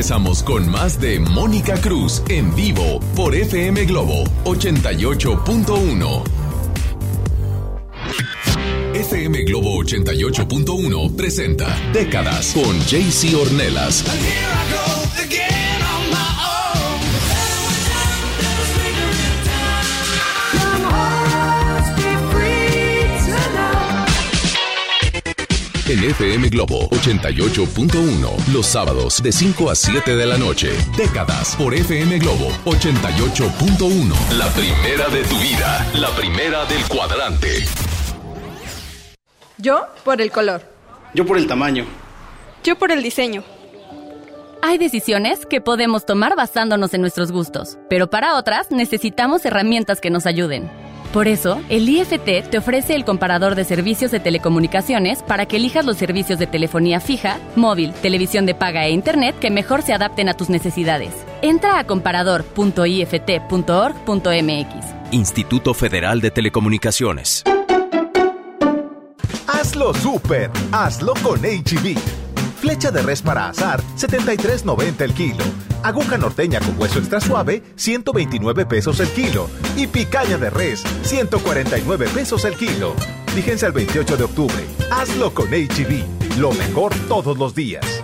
regresamos con más de Mónica Cruz en vivo por FM Globo 88.1. FM Globo 88.1 presenta Décadas con JC Ornelas. FM Globo 88.1, los sábados de 5 a 7 de la noche. Décadas por FM Globo 88.1. La primera de tu vida, la primera del cuadrante. Yo por el color. Yo por el tamaño. Yo por el diseño. Hay decisiones que podemos tomar basándonos en nuestros gustos, pero para otras necesitamos herramientas que nos ayuden. Por eso, el IFT te ofrece el comparador de servicios de telecomunicaciones para que elijas los servicios de telefonía fija, móvil, televisión de paga e internet que mejor se adapten a tus necesidades. Entra a comparador.ift.org.mx. Instituto Federal de Telecomunicaciones. Hazlo super, hazlo con HB. Flecha de res para azar, 73.90 el kilo. Aguja norteña con hueso extra suave, 129 pesos el kilo. Y picaña de res, 149 pesos el kilo. Fíjense al 28 de octubre. Hazlo con HB. Lo mejor todos los días.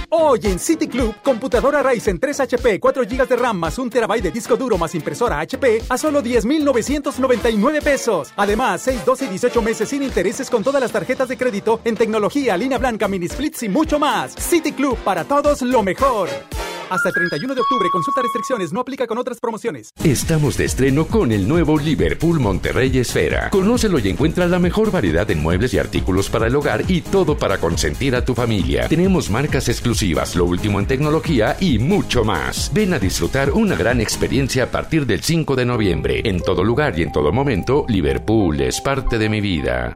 Hoy en City Club, computadora Ryzen 3 HP, 4 GB de RAM más 1 TB de disco duro más impresora HP a solo 10,999 pesos. Además, 6, 12 y 18 meses sin intereses con todas las tarjetas de crédito en tecnología, línea blanca, mini splits y mucho más. City Club, para todos lo mejor. Hasta el 31 de octubre, consulta restricciones, no aplica con otras promociones. Estamos de estreno con el nuevo Liverpool Monterrey Esfera. Conócelo y encuentra la mejor variedad en muebles y artículos para el hogar y todo para consentir a tu familia. Tenemos marcas exclusivas, lo último en tecnología y mucho más. Ven a disfrutar una gran experiencia a partir del 5 de noviembre. En todo lugar y en todo momento, Liverpool es parte de mi vida.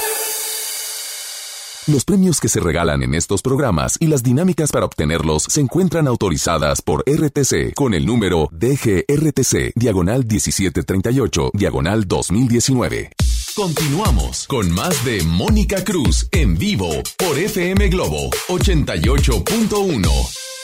Los premios que se regalan en estos programas y las dinámicas para obtenerlos se encuentran autorizadas por RTC con el número DGRTC, diagonal 1738, diagonal 2019. Continuamos con más de Mónica Cruz en vivo por FM Globo 88.1.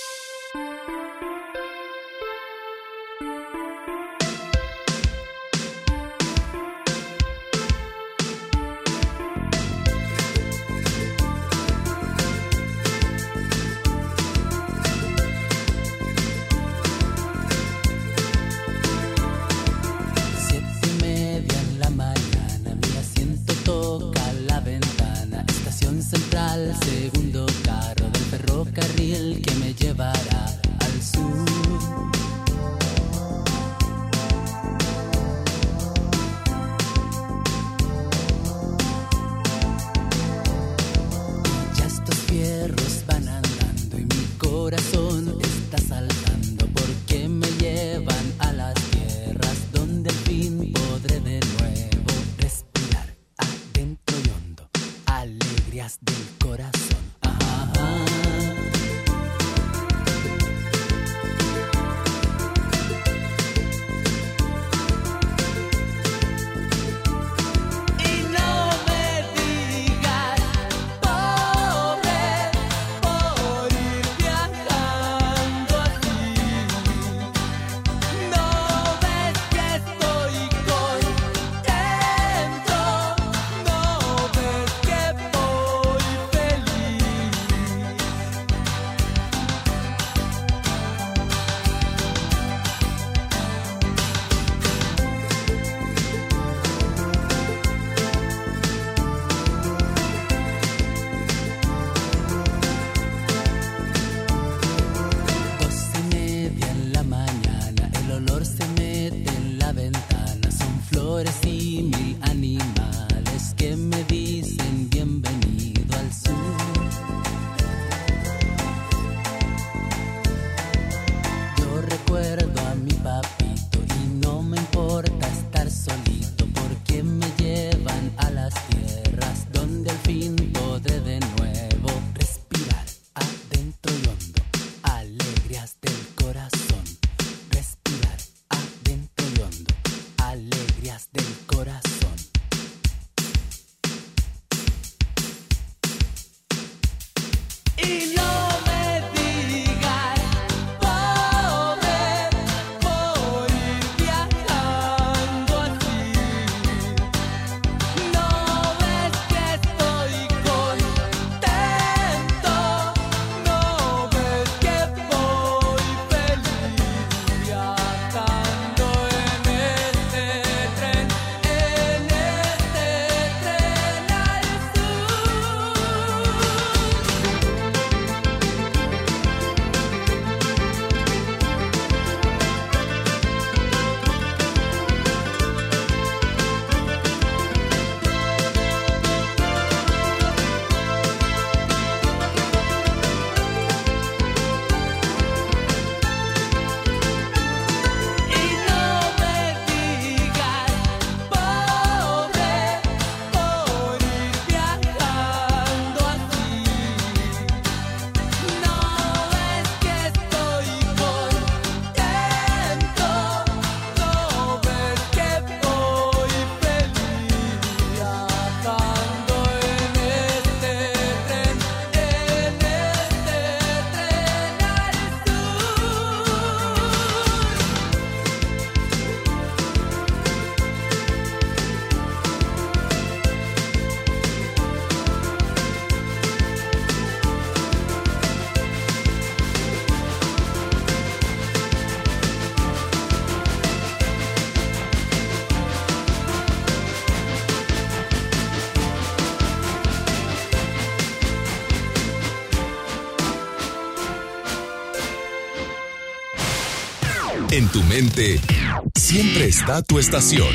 siempre está tu estación.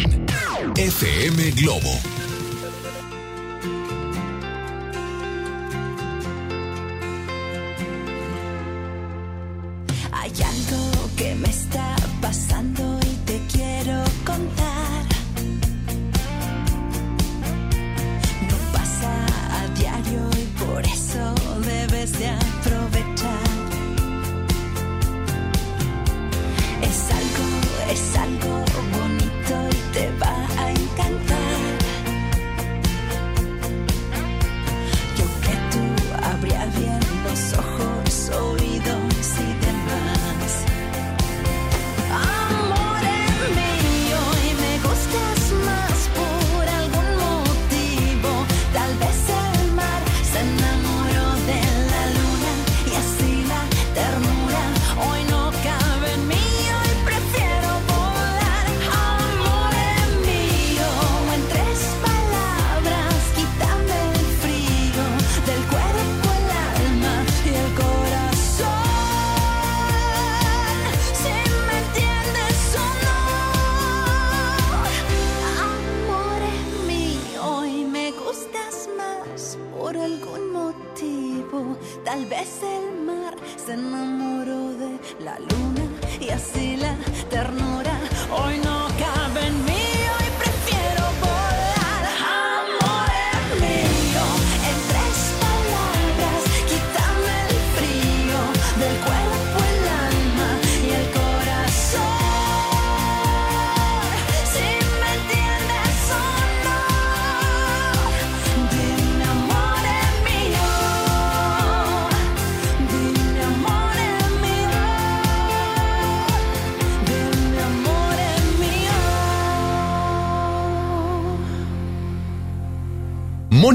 FM Globo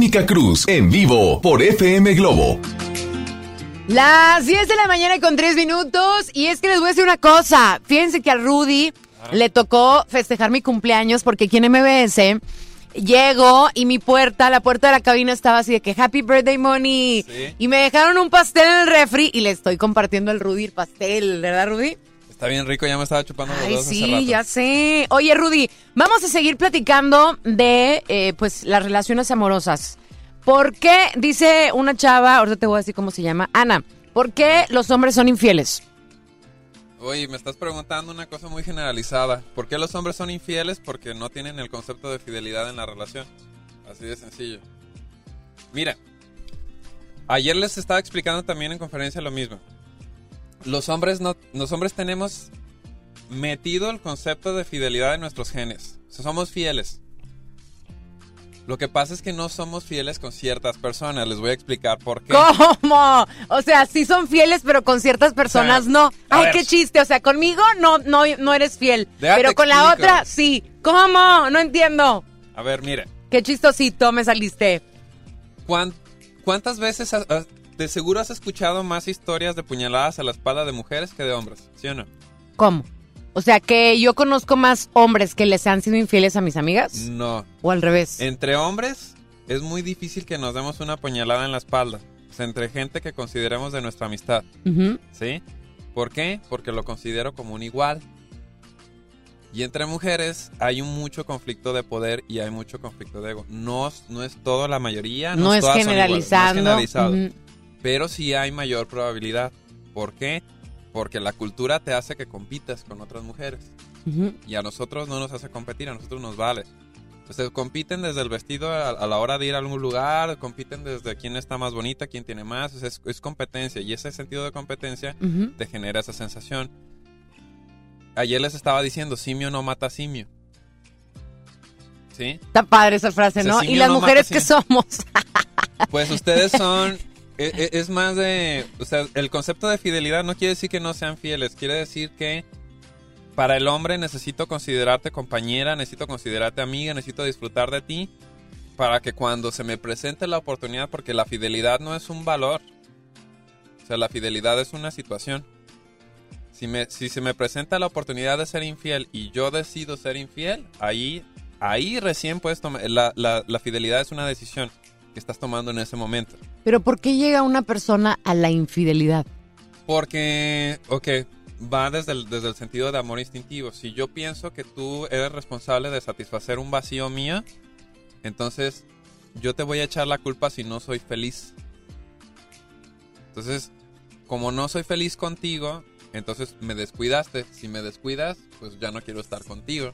Cruz en vivo por FM Globo. Las 10 de la mañana con 3 minutos y es que les voy a decir una cosa. Fíjense que a Rudy le tocó festejar mi cumpleaños porque aquí en MBS llego y mi puerta, la puerta de la cabina estaba así de que Happy Birthday Money. Y me dejaron un pastel en el refri y le estoy compartiendo al Rudy el pastel, ¿verdad Rudy? Está bien rico, ya me estaba chupando los Ay, dedos hace sí, rato. ya sé. Oye, Rudy, vamos a seguir platicando de eh, pues las relaciones amorosas. ¿Por qué, dice una chava, ahorita te voy a decir cómo se llama, Ana, ¿por qué los hombres son infieles? Oye, me estás preguntando una cosa muy generalizada. ¿Por qué los hombres son infieles? Porque no tienen el concepto de fidelidad en la relación. Así de sencillo. Mira, ayer les estaba explicando también en conferencia lo mismo. Los hombres no, los hombres tenemos metido el concepto de fidelidad en nuestros genes. O sea, somos fieles. Lo que pasa es que no somos fieles con ciertas personas. Les voy a explicar por qué. ¿Cómo? O sea, sí son fieles, pero con ciertas personas O sea, no. Ay, ver. qué chiste. O sea, conmigo no, no, no eres fiel. Déjate pero con la otra, sí. ¿Cómo? No entiendo. A ver, mira. Qué chistosito me saliste. ¿Cuán- ¿Cuántas veces has- de seguro has escuchado más historias de puñaladas a la espalda de mujeres que de hombres? ¿Sí o no? ¿Cómo? O sea, que yo conozco más hombres que les han sido infieles a mis amigas. No. O al revés. Entre hombres es muy difícil que nos demos una puñalada en la espalda. O sea, entre gente que consideremos de nuestra amistad. ¿Sí? ¿Por qué? Porque lo considero como un igual. Y entre mujeres hay un mucho conflicto de poder y hay mucho conflicto de ego. No, no es todo la mayoría, no, No es todas son iguales, no es generalizado. Pero sí hay mayor probabilidad. ¿Por qué? Porque la cultura te hace que compitas con otras mujeres. Y a nosotros no nos hace competir, a nosotros nos vale. Sea, compiten desde el vestido a, a la hora de ir a algún lugar, compiten desde quién está más bonita, quién tiene más, o sea, es, es competencia y ese sentido de competencia Ujú. te genera esa sensación. Ayer les estaba diciendo, simio no mata simio. ¿Sí? Está padre esa frase, O sea, ¿no? y las no mujeres que somos. Pues ustedes son, e- e- es, más de, o sea, el concepto de fidelidad no quiere decir que no sean fieles, quiere decir que para el hombre necesito considerarte compañera, necesito considerarte amiga, necesito disfrutar de ti, para que cuando se me presente la oportunidad, porque la fidelidad no es un valor, o sea, la fidelidad es una situación. Si, me, si se me presenta la oportunidad de ser infiel y yo decido ser infiel, ahí, ahí recién puedes tomar, la, la- la fidelidad es una decisión que estás tomando en ese momento. Pero ¿por qué llega una persona a la infidelidad? Porque, ok, va desde el, desde el sentido de amor instintivo. Si yo pienso que tú eres responsable de satisfacer un vacío mío, entonces yo te voy a echar la culpa si no soy feliz. Entonces, como no soy feliz contigo, entonces me descuidaste. Si me descuidas, pues ya no quiero estar contigo.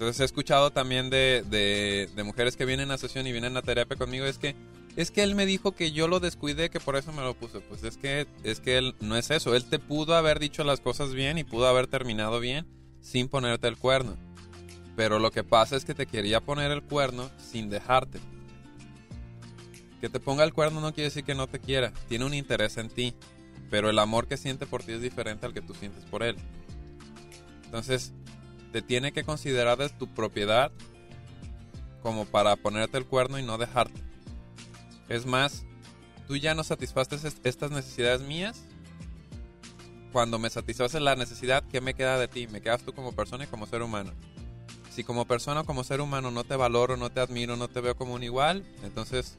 Entonces he escuchado también de, de- mujeres que vienen a sesión y vienen a terapia conmigo, es que es que él me dijo que yo lo descuidé, que por eso me lo puso. Pues es que es que él no es eso, él te pudo haber dicho las cosas bien y pudo haber terminado bien sin ponerte el cuerno. Pero lo que pasa es que te quería poner el cuerno sin dejarte. Que te ponga el cuerno no quiere decir que no te quiera, tiene un interés en ti, pero el amor que siente por ti es diferente al que tú sientes por él. Entonces, te tiene que considerar de tu propiedad como para ponerte el cuerno y no dejarte. Es más, tú ya no satisfaces est- estas necesidades mías. Cuando me satisfaces la necesidad, ¿qué me queda de ti? Me quedas tú como persona y como ser humano. Si como persona o como ser humano no te valoro, no te admiro, no te veo como un igual, entonces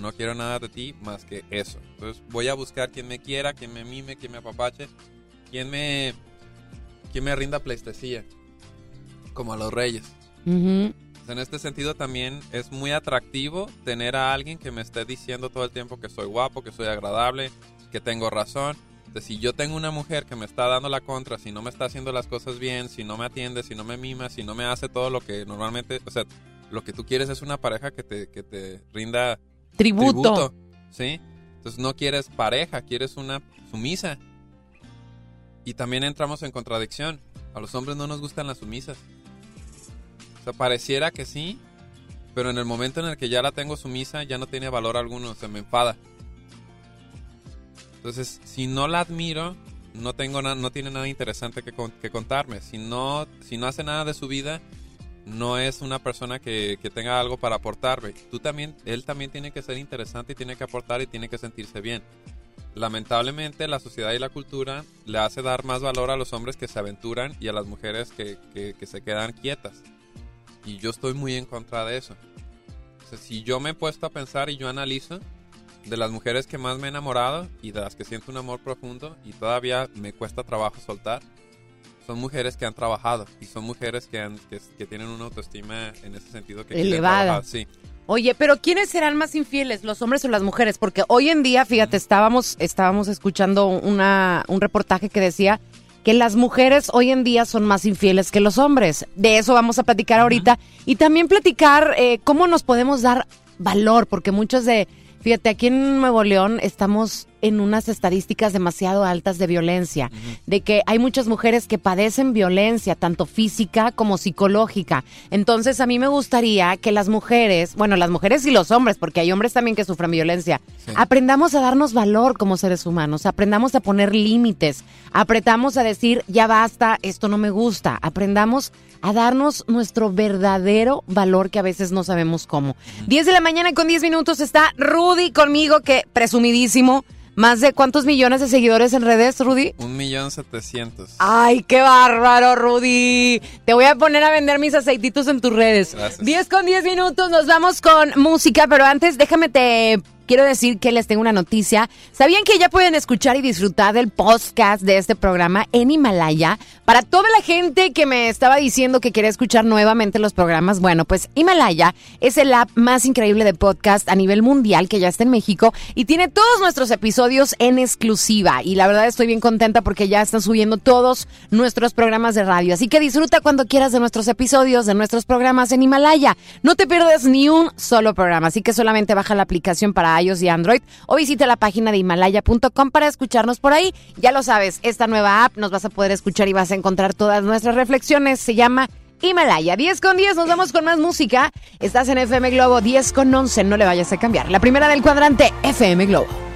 no quiero nada de ti más que eso. Entonces voy a buscar quien me quiera, quien me mime, quien me apapache, quien me, quien me rinda pleistesía, como a los reyes. Ujú. En este sentido también es muy atractivo tener a alguien que me esté diciendo todo el tiempo que soy guapo, que soy agradable, que tengo razón. Entonces, si yo tengo una mujer que me está dando la contra, si no me está haciendo las cosas bien, si no me atiende, si no me mima, si no me hace todo lo que normalmente, o sea, lo que tú quieres es una pareja que te, que te rinda Tributo. ¿sí? Entonces no quieres pareja, quieres una sumisa. Y también entramos en contradicción. A los hombres no nos gustan las sumisas. O sea, pareciera que sí, pero en el momento en el que ya la tengo sumisa ya no tiene valor alguno, se me enfada. Entonces, si no la admiro, no tengo no tiene nada interesante que, con- que contarme. Si no, si no hace nada de su vida, no es una persona que, que tenga algo para aportarme. Tú también, él también tiene que ser interesante y tiene que aportar y tiene que sentirse bien. Lamentablemente la sociedad y la cultura le hace dar más valor a los hombres que se aventuran y a las mujeres que- que se quedan quietas. Y yo estoy muy en contra de eso. O sea, si yo me he puesto a pensar y yo analizo de las mujeres que más me he enamorado y de las que siento un amor profundo y todavía me cuesta trabajo soltar, son mujeres que han trabajado y son mujeres que, han, que, que tienen una autoestima en ese sentido que Elevada. Sí. Oye, pero ¿quiénes serán más infieles, los hombres o las mujeres? Porque hoy en día, fíjate, estábamos, estábamos escuchando una, un reportaje que decía que las mujeres hoy en día son más infieles que los hombres. De eso vamos a platicar ahorita. Y también platicar eh, cómo nos podemos dar valor, porque muchos de, fíjate, aquí en Nuevo León estamos en unas estadísticas demasiado altas de violencia, de que hay muchas mujeres que padecen violencia, tanto física como psicológica. Entonces a mí me gustaría que las mujeres, bueno, las mujeres y los hombres, porque hay hombres también que sufren violencia, aprendamos a darnos valor como seres humanos, aprendamos a poner límites, apretamos a decir, ya basta, esto no me gusta, aprendamos a darnos nuestro verdadero valor que a veces no sabemos cómo. 10 de la mañana con 10 minutos está Rudy conmigo, que presumidísimo. Más de cuántos millones de seguidores en redes, Rudy? Un millón setecientos. Ay, qué bárbaro, Rudy. Te voy a poner a vender mis aceititos en tus redes. Gracias. 10 con 10 minutos, nos vamos con música, pero antes déjame te quiero decir que les tengo una noticia. ¿Sabían que ya pueden escuchar y disfrutar del podcast de este programa en Himalaya? Para toda la gente que me estaba diciendo que quería escuchar nuevamente los programas, bueno, pues Himalaya es el app más increíble de podcast a nivel mundial que ya está en México y tiene todos nuestros episodios en exclusiva. Y la verdad estoy bien contenta porque ya están subiendo todos nuestros programas de radio. Así que disfruta cuando quieras de nuestros episodios, de nuestros programas en Himalaya. No te pierdas ni un solo programa. Así que solamente baja la aplicación para iOS y Android o visita la página de himalaya.com para escucharnos por ahí. Ya lo sabes, esta nueva app nos vas a poder escuchar y vas a encontrar todas nuestras reflexiones. Se llama Himalaya. 10 con 10, nos vamos con más música. Estás en FM Globo 10 con 11, no le vayas a cambiar. La primera del cuadrante, FM Globo.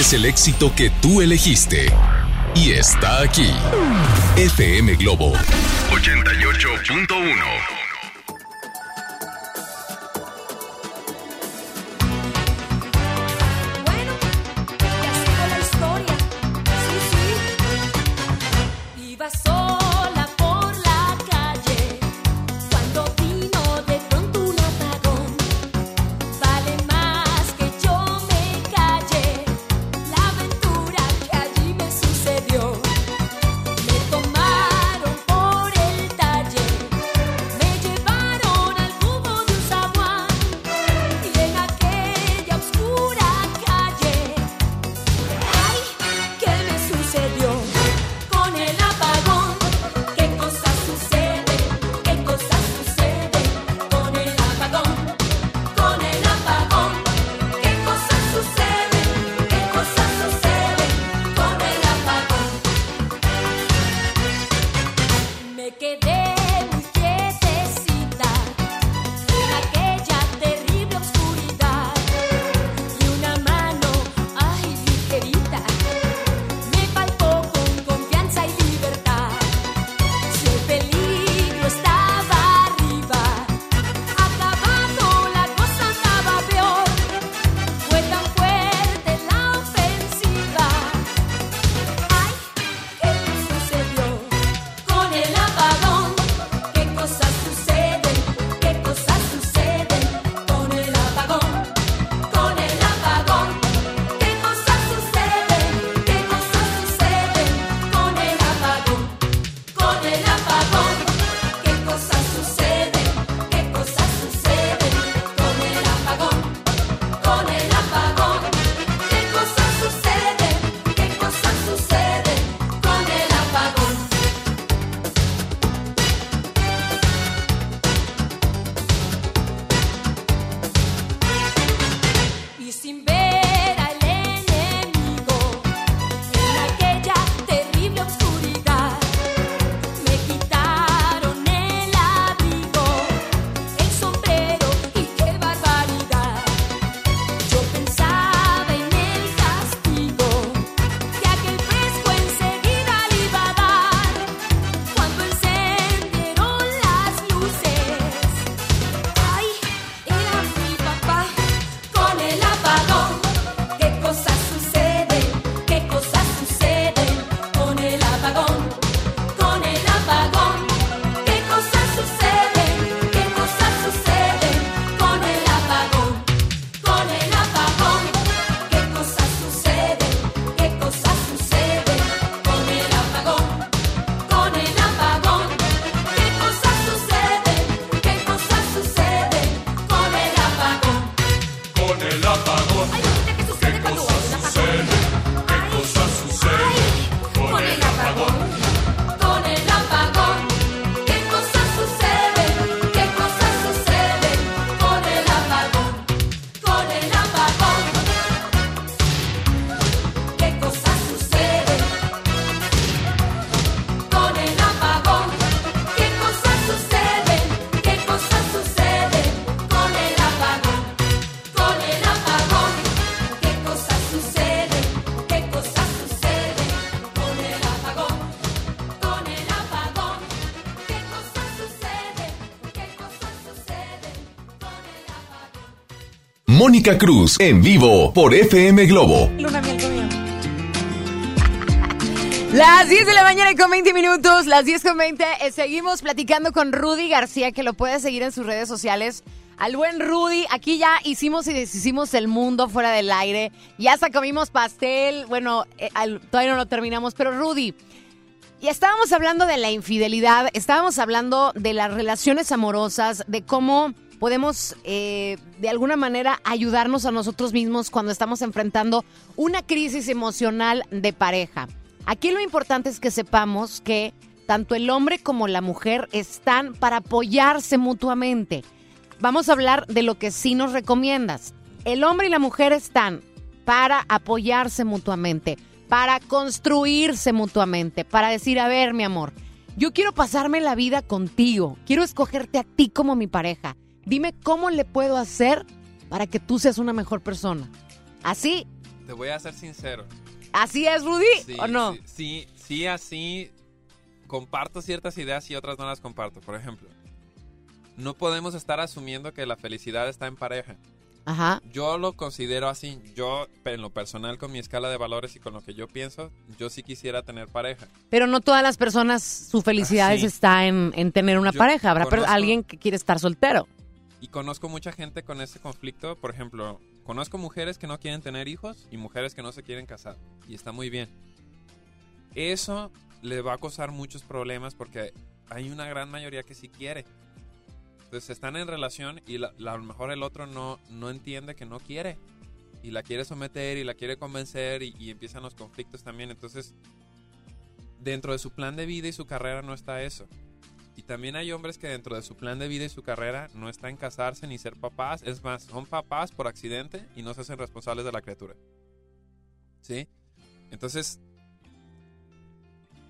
Es el éxito que tú elegiste. Y está aquí. FM Globo 88.1. Quedé Mónica Cruz en vivo por FM Globo. Luna miel. Las 10 de la mañana con 20 minutos, las 10 con 20. eh, seguimos platicando con Rudy García, que lo puedes seguir en sus redes sociales. Al buen Rudy, aquí ya hicimos y deshicimos el mundo fuera del aire. Ya hasta comimos pastel. Bueno, eh, todavía no lo terminamos, pero Rudy, y estábamos hablando de la infidelidad, estábamos hablando de las relaciones amorosas, de cómo podemos eh, de alguna manera ayudarnos a nosotros mismos cuando estamos enfrentando una crisis emocional de pareja. Aquí lo importante es que sepamos que tanto el hombre como la mujer están para apoyarse mutuamente. Vamos a hablar de lo que sí nos recomiendas. El hombre y la mujer están para apoyarse mutuamente, para construirse mutuamente, para decir, a ver, mi amor, yo quiero pasarme la vida contigo, quiero escogerte a ti como mi pareja. Dime cómo le puedo hacer para que tú seas una mejor persona. Así te voy a ser sincero. ¿Así es, Rudy? Sí, ¿O no? Sí, sí, sí, así comparto ciertas ideas y otras no las comparto. Por ejemplo, no podemos estar asumiendo que la felicidad está en pareja. Ajá. Yo lo considero así. Yo, en lo personal, con mi escala de valores y con lo que yo pienso, yo sí quisiera tener pareja. Pero no todas las personas, su felicidad Ah, sí. está en, en tener una Yo pareja. Habrá conozco- alguien que quiere estar soltero. Y conozco mucha gente con ese conflicto. Por ejemplo, conozco mujeres que no quieren tener hijos y mujeres que no se quieren casar. Y está muy bien. Eso le va a causar muchos problemas porque hay una gran mayoría que sí quiere. Entonces están en relación y la- a lo mejor el otro no, no entiende que no quiere. Y la quiere someter y la quiere convencer y empiezan los conflictos también. Entonces, dentro de su plan de vida y su carrera no está eso. Y también hay hombres que dentro de su plan de vida y su carrera no está en casarse ni ser papás. Es más, son papás por accidente y no se hacen responsables de la criatura. ¿Sí? Entonces,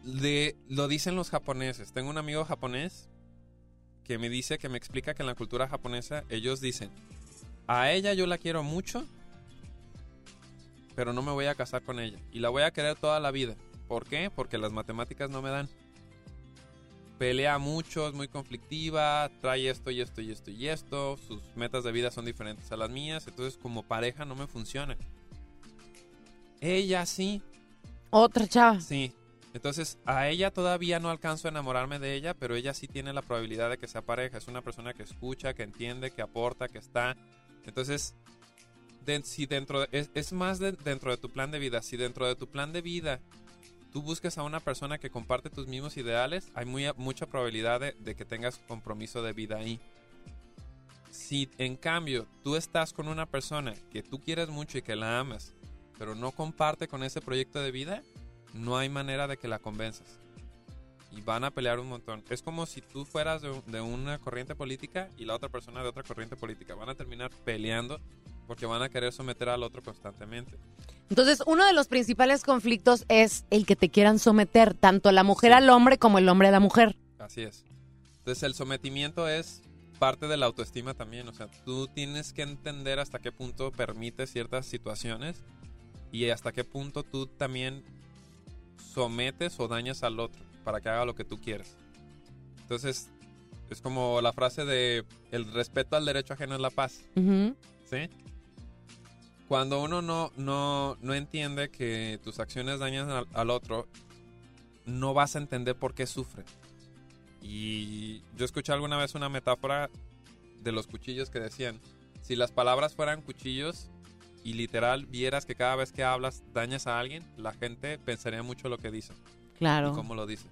de, lo dicen los japoneses. Tengo un amigo japonés que me dice, que me explica que en la cultura japonesa ellos dicen, a ella yo la quiero mucho, pero no me voy a casar con ella. Y la voy a querer toda la vida. ¿Por qué? Porque las matemáticas no me dan. Pelea mucho, es muy conflictiva, trae esto y esto y esto y esto. Sus metas de vida son diferentes a las mías. Entonces como pareja no me funciona. Ella sí, Otra chava. Sí. Entonces, a ella todavía no alcanzo a enamorarme de ella, pero ella sí tiene la probabilidad de que sea pareja. Es una persona que escucha, que entiende, que aporta, que está. Entonces, de- si dentro de- es, es más de- dentro de tu plan de vida. Si dentro de tu plan de vida tú buscas a una persona que comparte tus mismos ideales, hay muy, mucha probabilidad de, que tengas compromiso de vida ahí. Si en cambio tú estás con una persona que tú quieres mucho y que la amas, pero no comparte con ese proyecto de vida, no hay manera de que la convenzas. Y van a pelear un montón. Es como si tú fueras de una corriente política y la otra persona de otra corriente política. Van a terminar peleando porque van a querer someter al otro constantemente. Entonces, uno de los principales conflictos es el que te quieran someter, tanto la mujer al hombre como el hombre a la mujer. Así es. Entonces el sometimiento es parte de la autoestima también. O sea, tú tienes que entender hasta qué punto permite ciertas situaciones y hasta qué punto tú también sometes o dañas al otro para que haga lo que tú quieres. Entonces, es como la frase de el respeto al derecho ajeno es la paz. ¿Sí? Cuando uno no, no, no entiende que tus acciones dañan al, al otro, no vas a entender por qué sufre. Y yo escuché alguna vez una metáfora de los cuchillos que decían, si las palabras fueran cuchillos y literal vieras que cada vez que hablas dañas a alguien, la gente pensaría mucho lo que dice. Claro. Y cómo lo dice.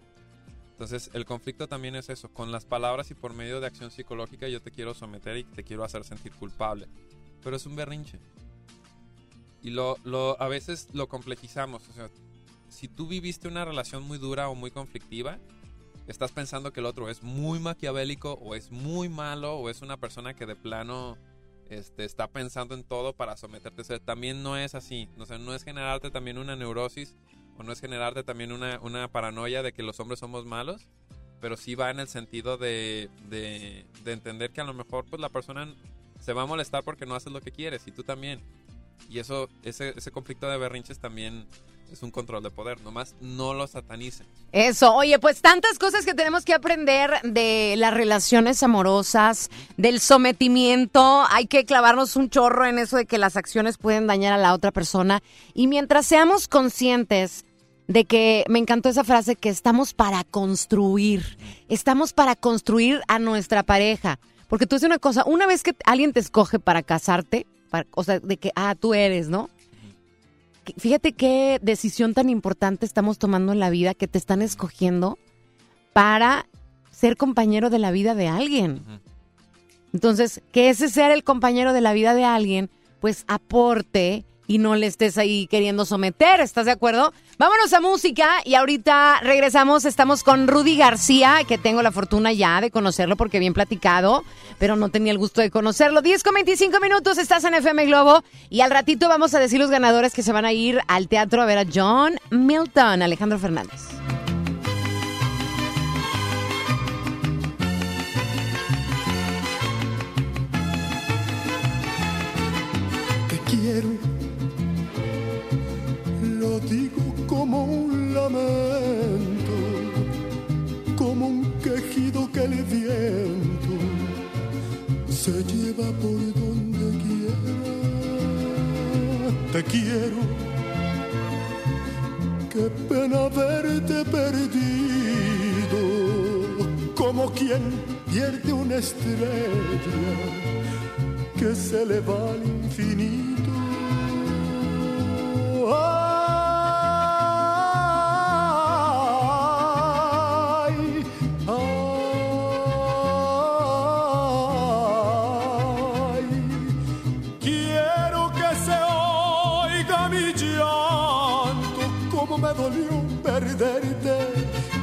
Entonces, el conflicto también es eso. Con las palabras y por medio de acción psicológica yo te quiero someter y te quiero hacer sentir culpable. Pero es un berrinche. Y lo, lo, a veces lo complejizamos. O sea, si tú viviste una relación muy dura o muy conflictiva, estás pensando que el otro es muy maquiavélico o es muy malo o es una persona que de plano este, está pensando en todo para someterte. O sea, también no es así. O sea, no es generarte también una neurosis o no es generarte también una, una paranoia de que los hombres somos malos, pero sí va en el sentido de, de, de entender que a lo mejor pues la persona se va a molestar porque no haces lo que quieres y tú también. Y eso, ese, conflicto de berrinches también es un control de poder, nomás no lo satanicen. Eso, oye, pues tantas cosas que tenemos que aprender de las relaciones amorosas, del sometimiento, hay que clavarnos un chorro en eso de que las acciones pueden dañar a la otra persona y mientras seamos conscientes de que me encantó esa frase que estamos para construir, estamos para construir a nuestra pareja, porque tú dices una cosa, una vez que alguien te escoge para casarte, para- o sea, de que, ah, tú eres, ¿no? Fíjate qué decisión tan importante estamos tomando en la vida que te están escogiendo para ser compañero de la vida de alguien. Entonces, que ese sea el compañero de la vida de alguien, pues aporte y no le estés ahí queriendo someter, ¿estás de acuerdo? Vámonos a música y ahorita regresamos, estamos con Rudy García, que tengo la fortuna ya de conocerlo porque bien platicado, pero no tenía el gusto de conocerlo. 10 con 25 minutos, estás en FM Globo y al ratito vamos a decir los ganadores que se van a ir al teatro a ver a John Milton, Alejandro Fernández. Quiero digo como un lamento, como un quejido que el viento se lleva por donde quiera. Te quiero, qué pena haberte perdido, como quien pierde una estrella que se le va al infinito. Ah.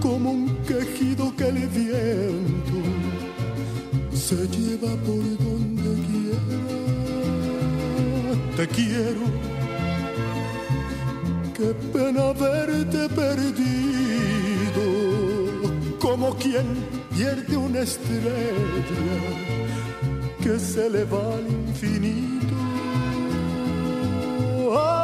Como un quejido que el viento se lleva por donde quiera. Te quiero, qué pena verte perdido, como quien pierde una estrella que se le va al infinito. Ay,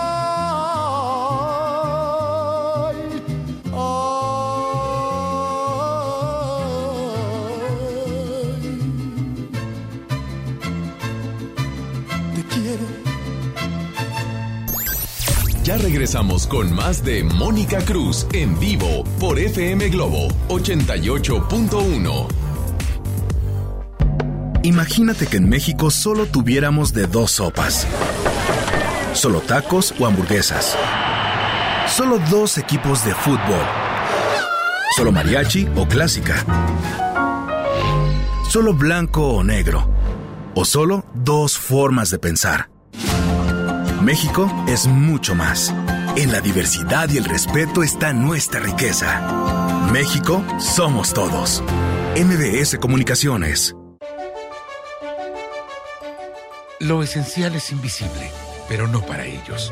Ya regresamos con más de Mónica Cruz en vivo por FM Globo 88.1. Imagínate que en México solo tuviéramos de dos sopas. Solo tacos o hamburguesas. Solo dos equipos de fútbol. Solo mariachi o clásica. Solo blanco o negro. O solo dos formas de pensar. México es mucho más. En la diversidad y el respeto está nuestra riqueza. México somos todos. MBS Comunicaciones. Lo esencial es invisible, pero no para ellos.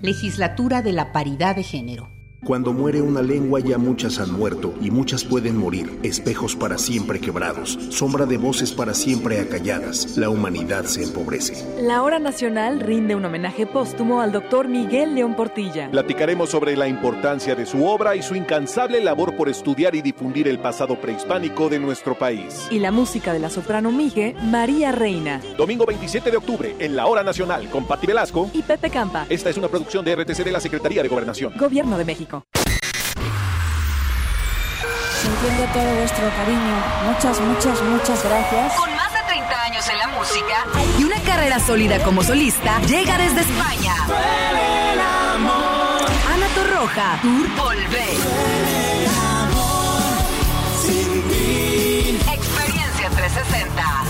Legislatura de la Paridad de Género. Cuando muere una lengua ya muchas han muerto y muchas pueden morir, espejos para siempre quebrados, sombra de voces para siempre acalladas, la humanidad se empobrece. La Hora Nacional rinde un homenaje póstumo al doctor Miguel León Portilla. Platicaremos sobre la importancia de su obra y su incansable labor por estudiar y difundir el pasado prehispánico de nuestro país. Y la música de la soprano Mije, María Reina. Domingo 27 de octubre, en la Hora Nacional, con Patti Velasco y Pepe Campa. Esta es una producción de RTC de la Secretaría de Gobernación. Gobierno de México. Sintiendo todo vuestro cariño. Muchas, muchas, muchas gracias. Con más de 30 años en la música y una carrera sólida como solista, llega desde España. Ana Torroja, Tour Volver. Experiencia 360.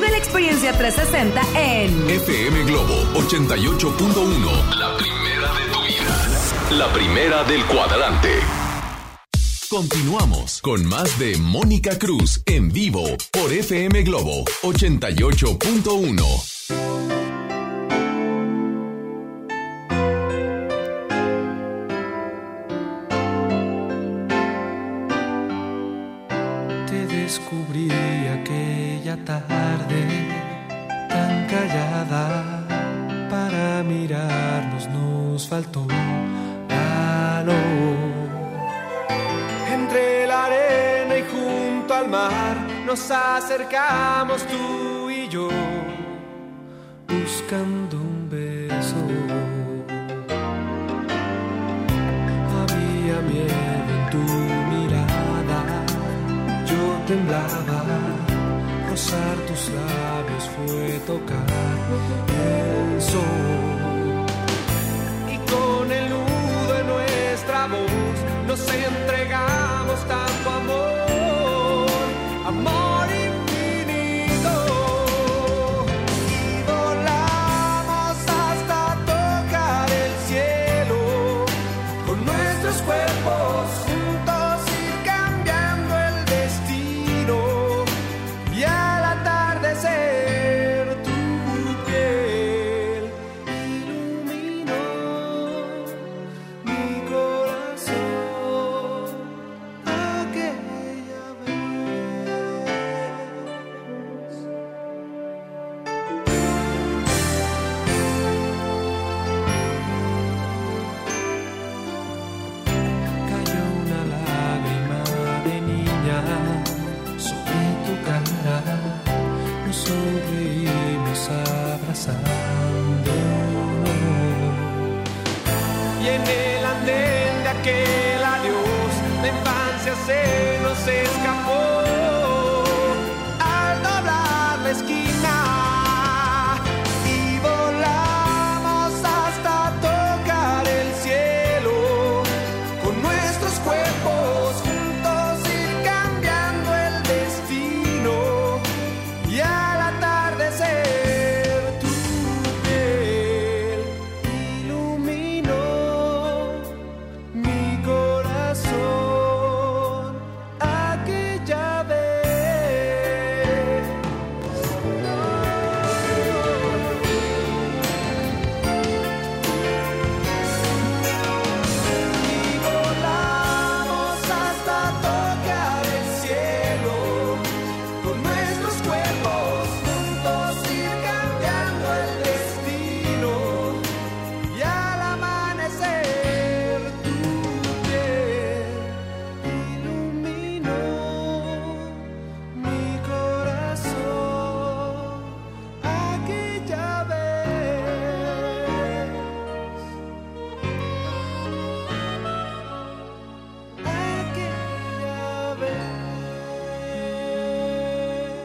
Vive la experiencia 360 en FM Globo 88.1. La primera de tu vida. La primera del cuadrante. Continuamos con más de Mónica Cruz en vivo por FM Globo 88.1. tarde tan callada. Para mirarnos nos faltó valor. Entre la arena y junto al mar nos acercamos tú y yo buscando un beso. Había miedo en tu mirada, yo temblaba. Tus labios fue tocar el sol. Y con el nudo en nuestra voz nos entregamos tanto amor,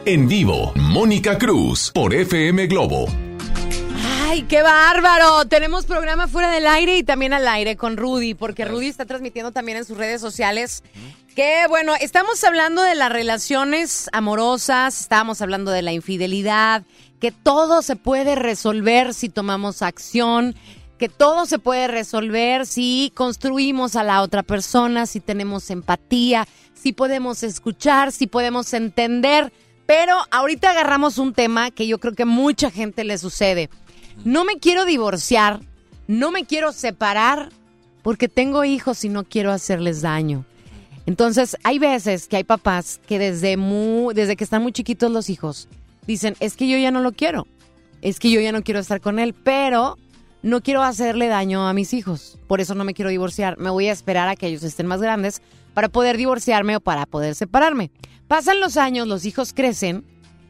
En vivo, Mónica Cruz por FM Globo. Ay, qué bárbaro. Tenemos programa fuera del aire y también al aire con Rudy, porque Rudy está transmitiendo también en sus redes sociales. Que bueno, estamos hablando de las relaciones amorosas, estábamos hablando de la infidelidad, que todo se puede resolver si tomamos acción, que todo se puede resolver si construimos a la otra persona, si tenemos empatía, si podemos escuchar, si podemos entender. Pero ahorita agarramos un tema que yo creo que mucha gente le sucede. No me quiero divorciar, no me quiero separar porque tengo hijos y no quiero hacerles daño. Entonces, hay veces que hay papás que desde muy, desde que están muy chiquitos los hijos dicen, "Es que yo ya no lo quiero. Es que yo ya no quiero estar con él, pero no quiero hacerle daño a mis hijos. Por eso no me quiero divorciar. Me voy a esperar a que ellos estén más grandes para poder divorciarme o para poder separarme." Pasan los años, los hijos crecen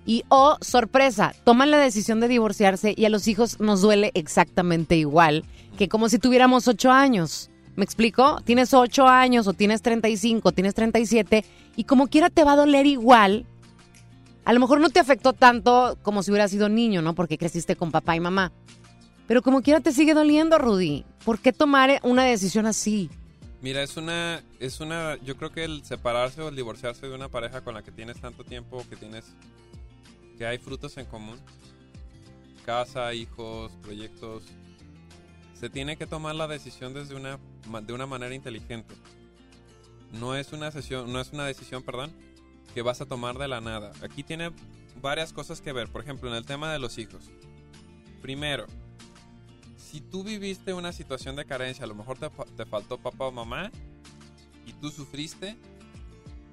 y, oh, sorpresa, toman la decisión de divorciarse y a los hijos nos duele exactamente igual que como si tuviéramos ocho años. ¿Me explico? Tienes ocho años o tienes 35, tienes 37 y como quiera te va a doler igual. A lo mejor no te afectó tanto como si hubieras sido niño, ¿no? Porque creciste con papá y mamá. Pero como quiera te sigue doliendo, Rudy. ¿Por qué tomar una decisión así? Mira, es una, es una, yo creo que el separarse o el divorciarse de una pareja con la que tienes tanto tiempo, que tienes, que hay frutos en común, casa, hijos, proyectos, se tiene que tomar la decisión desde una, de una manera inteligente. No es una sesión, no es una decisión, perdón, que vas a tomar de la nada. Aquí tiene varias cosas que ver. Por ejemplo, en el tema de los hijos. Primero, si tú viviste una situación de carencia, a lo mejor te, fa- te faltó papá o mamá y tú sufriste,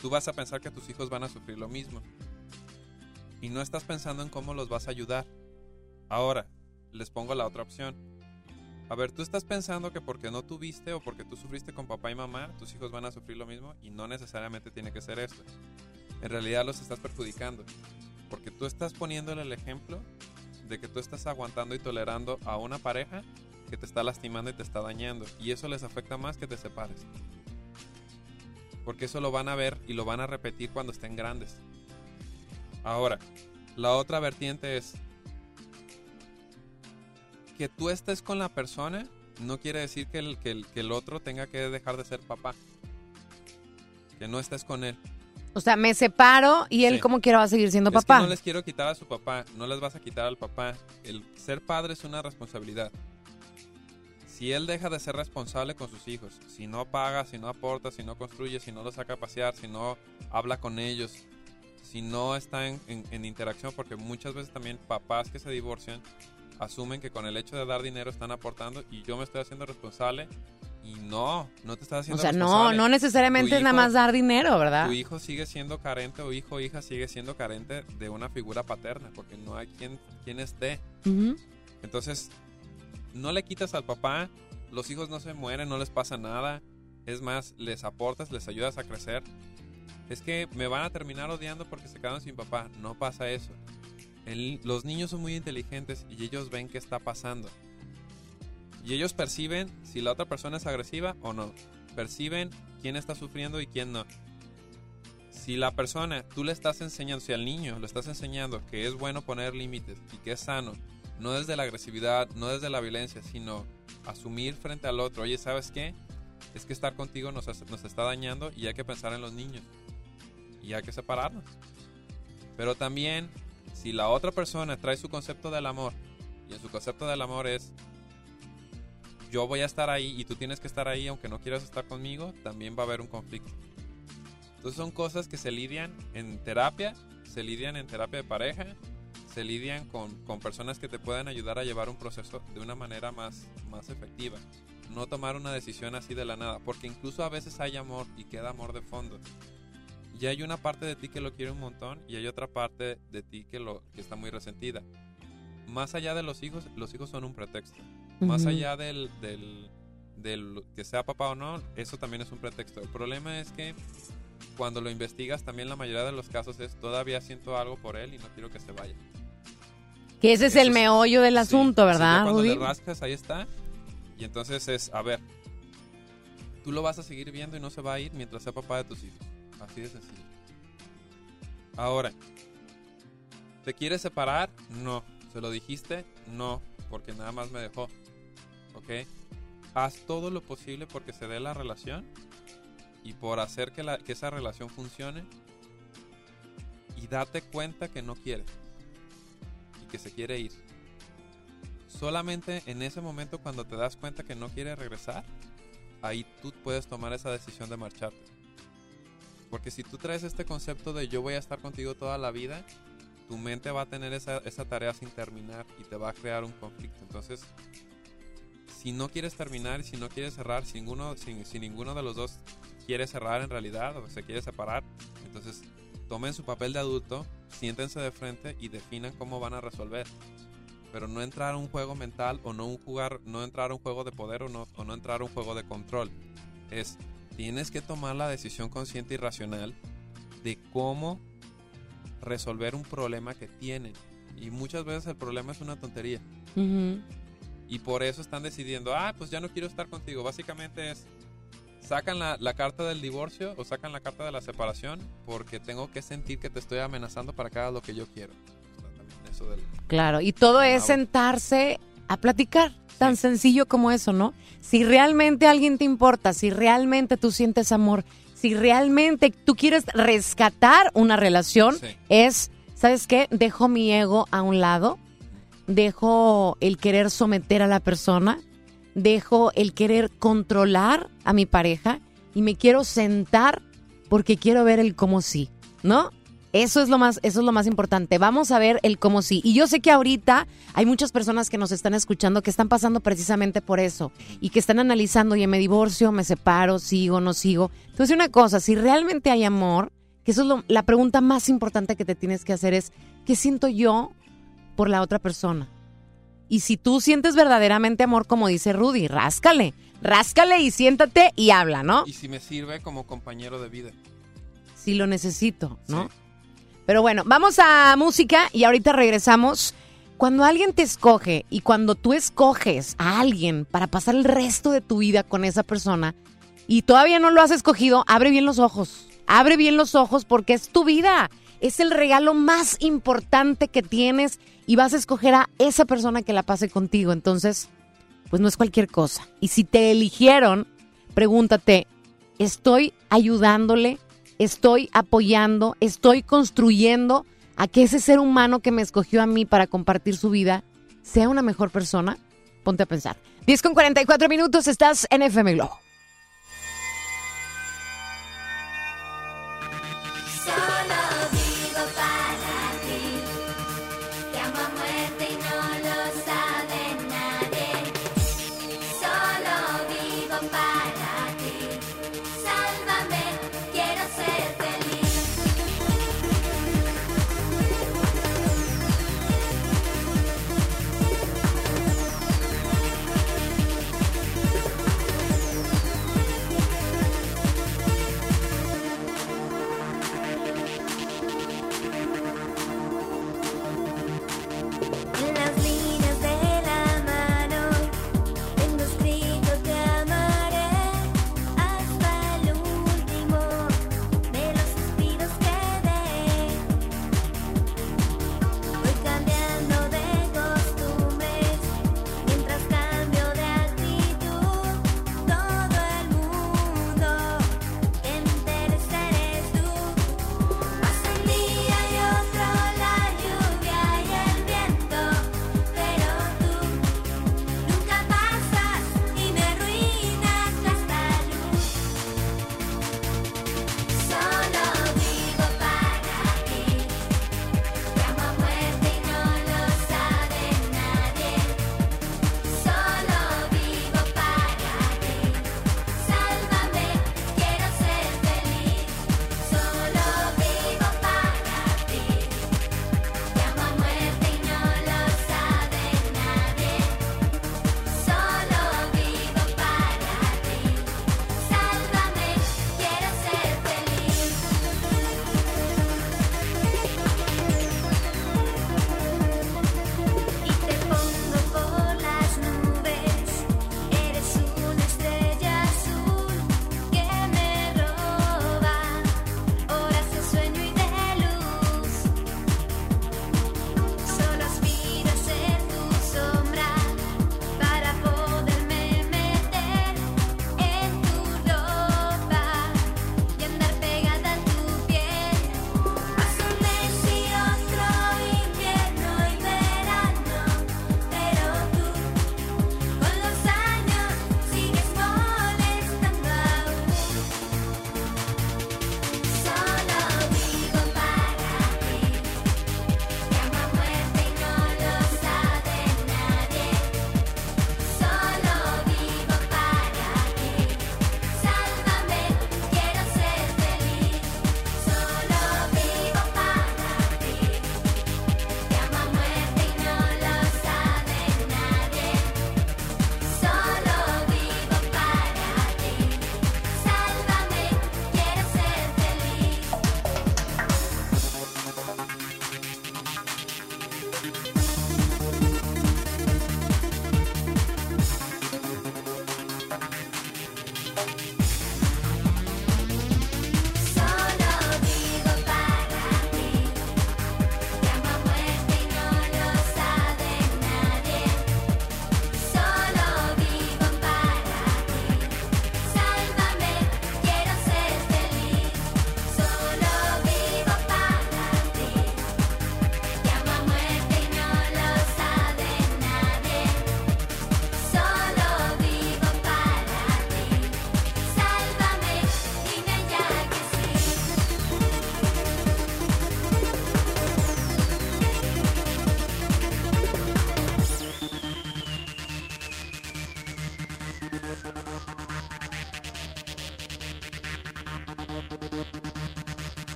tú vas a pensar que tus hijos van a sufrir lo mismo. Y no estás pensando en cómo los vas a ayudar. Ahora, les pongo la otra opción. A ver, tú estás pensando que porque no tuviste o porque tú sufriste con papá y mamá, tus hijos van a sufrir lo mismo y no necesariamente tiene que ser esto. En realidad los estás perjudicando. Porque tú estás poniéndole el ejemplo de que tú estás aguantando y tolerando a una pareja que te está lastimando y te está dañando. Y eso les afecta más que te separes. Porque eso lo van a ver y lo van a repetir cuando estén grandes. Ahora, la otra vertiente es que tú estés con la persona no quiere decir que el, que el, que el otro tenga que dejar de ser papá. Que no estés con él. O sea, me separo y él Sí. como quiera va a seguir siendo Es que papá. no les quiero quitar a su papá, no les vas a quitar al papá. El ser padre es una responsabilidad. Si él deja de ser responsable con sus hijos, si no paga, si no aporta, si no construye, si no los saca a pasear, si no habla con ellos, si no está en, en- en interacción, porque muchas veces también papás que se divorcian asumen que con el hecho de dar dinero están aportando y yo me estoy haciendo responsable y no, no te estás o haciendo sea, no, no necesariamente es nada más dar dinero, ¿verdad? tu hijo sigue siendo carente o hijo o hija sigue siendo carente de una figura paterna porque no hay quien, quien esté. Entonces, no le quitas al papá, los hijos no se mueren, no les pasa nada. Es más, les aportas, les ayudas a crecer. Es que me van a terminar odiando porque se quedaron sin papá. No pasa eso. El- los niños son muy inteligentes y ellos ven qué está pasando. Y ellos perciben si la otra persona es agresiva o no. Perciben quién está sufriendo y quién no. Si la persona, tú le estás enseñando, si al niño le estás enseñando que es bueno poner límites y que es sano, no desde la agresividad, no desde la violencia, sino asumir frente al otro, oye, ¿sabes qué? Es que estar contigo nos, hace- nos está dañando y hay que pensar en los niños. Y hay que separarnos. Pero también, si la otra persona trae su concepto del amor, y en su concepto del amor es, yo voy a estar ahí y tú tienes que estar ahí aunque no quieras estar conmigo, también va a haber un conflicto. Entonces son cosas que se lidian en terapia, se lidian en terapia de pareja, se lidian con, con personas que te puedan ayudar a llevar un proceso de una manera más, más efectiva. No tomar una decisión así de la nada, porque incluso a veces hay amor y queda amor de fondo. Y hay una parte de ti que lo quiere un montón y hay otra parte de ti que, lo, que está muy resentida. Más allá de los hijos, los hijos son un pretexto. Más allá del, del, del que sea papá o no, eso también es un pretexto. El problema es que cuando lo investigas, también la mayoría de los casos es todavía siento algo por él y no quiero que se vaya. Que ese es el meollo del asunto, ¿verdad, cuando Rudy? le rascas, ahí está. Y entonces es, a ver, tú lo vas a seguir viendo y no se va a ir mientras sea papá de tus hijos. Así de sencillo. Ahora, ¿te quieres separar? No. ¿Se lo dijiste? No. porque nada más me dejó. ¿Ok? Haz todo lo posible porque se dé la relación y por hacer que, la- que esa relación funcione y date cuenta que no quiere y que se quiere ir. Solamente en ese momento cuando te das cuenta que no quiere regresar, ahí tú puedes tomar esa decisión de marcharte. Porque si tú traes este concepto de yo voy a estar contigo toda la vida, tu mente va a tener esa, esa tarea sin terminar y te va a crear un conflicto. Entonces, si no quieres terminar si no quieres cerrar, si ninguno, si, si ninguno de los dos quiere cerrar en realidad o se quiere separar, entonces tomen su papel de adulto, siéntense de frente y definan cómo van a resolver. Pero no entrar a un juego mental o no un jugar, no entrar a un juego de poder o no, o no entrar a un juego de control. Es, tienes que tomar la decisión consciente y racional de cómo resolver un problema que tienen. Y muchas veces el problema es una tontería. Y por eso están decidiendo, ah, pues ya no quiero estar contigo. Básicamente es, sacan la, la carta del divorcio o sacan la carta de la separación porque tengo que sentir que te estoy amenazando para que hagas lo que yo quiero. O sea, también eso del- Claro, y todo es sentarse a platicar, tan sencillo como eso, ¿no? Si realmente alguien te importa, si realmente tú sientes amor, si realmente tú quieres rescatar una relación, es, ¿sabes qué? Dejo mi ego a un lado, dejo el querer someter a la persona, dejo el querer controlar a mi pareja y me quiero sentar porque quiero ver el cómo sí, ¿no? Eso es lo más, eso es lo más importante. Vamos a ver el cómo sí. Y yo sé que ahorita hay muchas personas que nos están escuchando que están pasando precisamente por eso y que están analizando, oye, me divorcio, me separo, sigo, no sigo. Entonces, una cosa, si realmente hay amor, que eso es lo- la pregunta más importante que te tienes que hacer es, ¿qué siento yo por la otra persona? Y si tú sientes verdaderamente amor, como dice Rudy, ráscale, ráscale y siéntate y habla, ¿no? Y si me sirve como compañero de vida. si lo necesito, ¿no? Pero bueno, vamos a música y ahorita regresamos. Cuando alguien te escoge y cuando tú escoges a alguien para pasar el resto de tu vida con esa persona y todavía no lo has escogido, abre bien los ojos. Abre bien los ojos porque es tu vida. Es el regalo más importante que tienes y vas a escoger a esa persona que la pase contigo. Entonces, pues no es cualquier cosa. Y si te eligieron, pregúntate, ¿estoy ayudándole? ¿Estoy apoyando? ¿Estoy construyendo a que ese ser humano que me escogió a mí para compartir su vida sea una mejor persona? Ponte a pensar. 10 con 44 minutos, estás en FM Globo.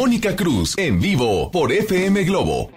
Mónica Cruz en vivo por FM Globo.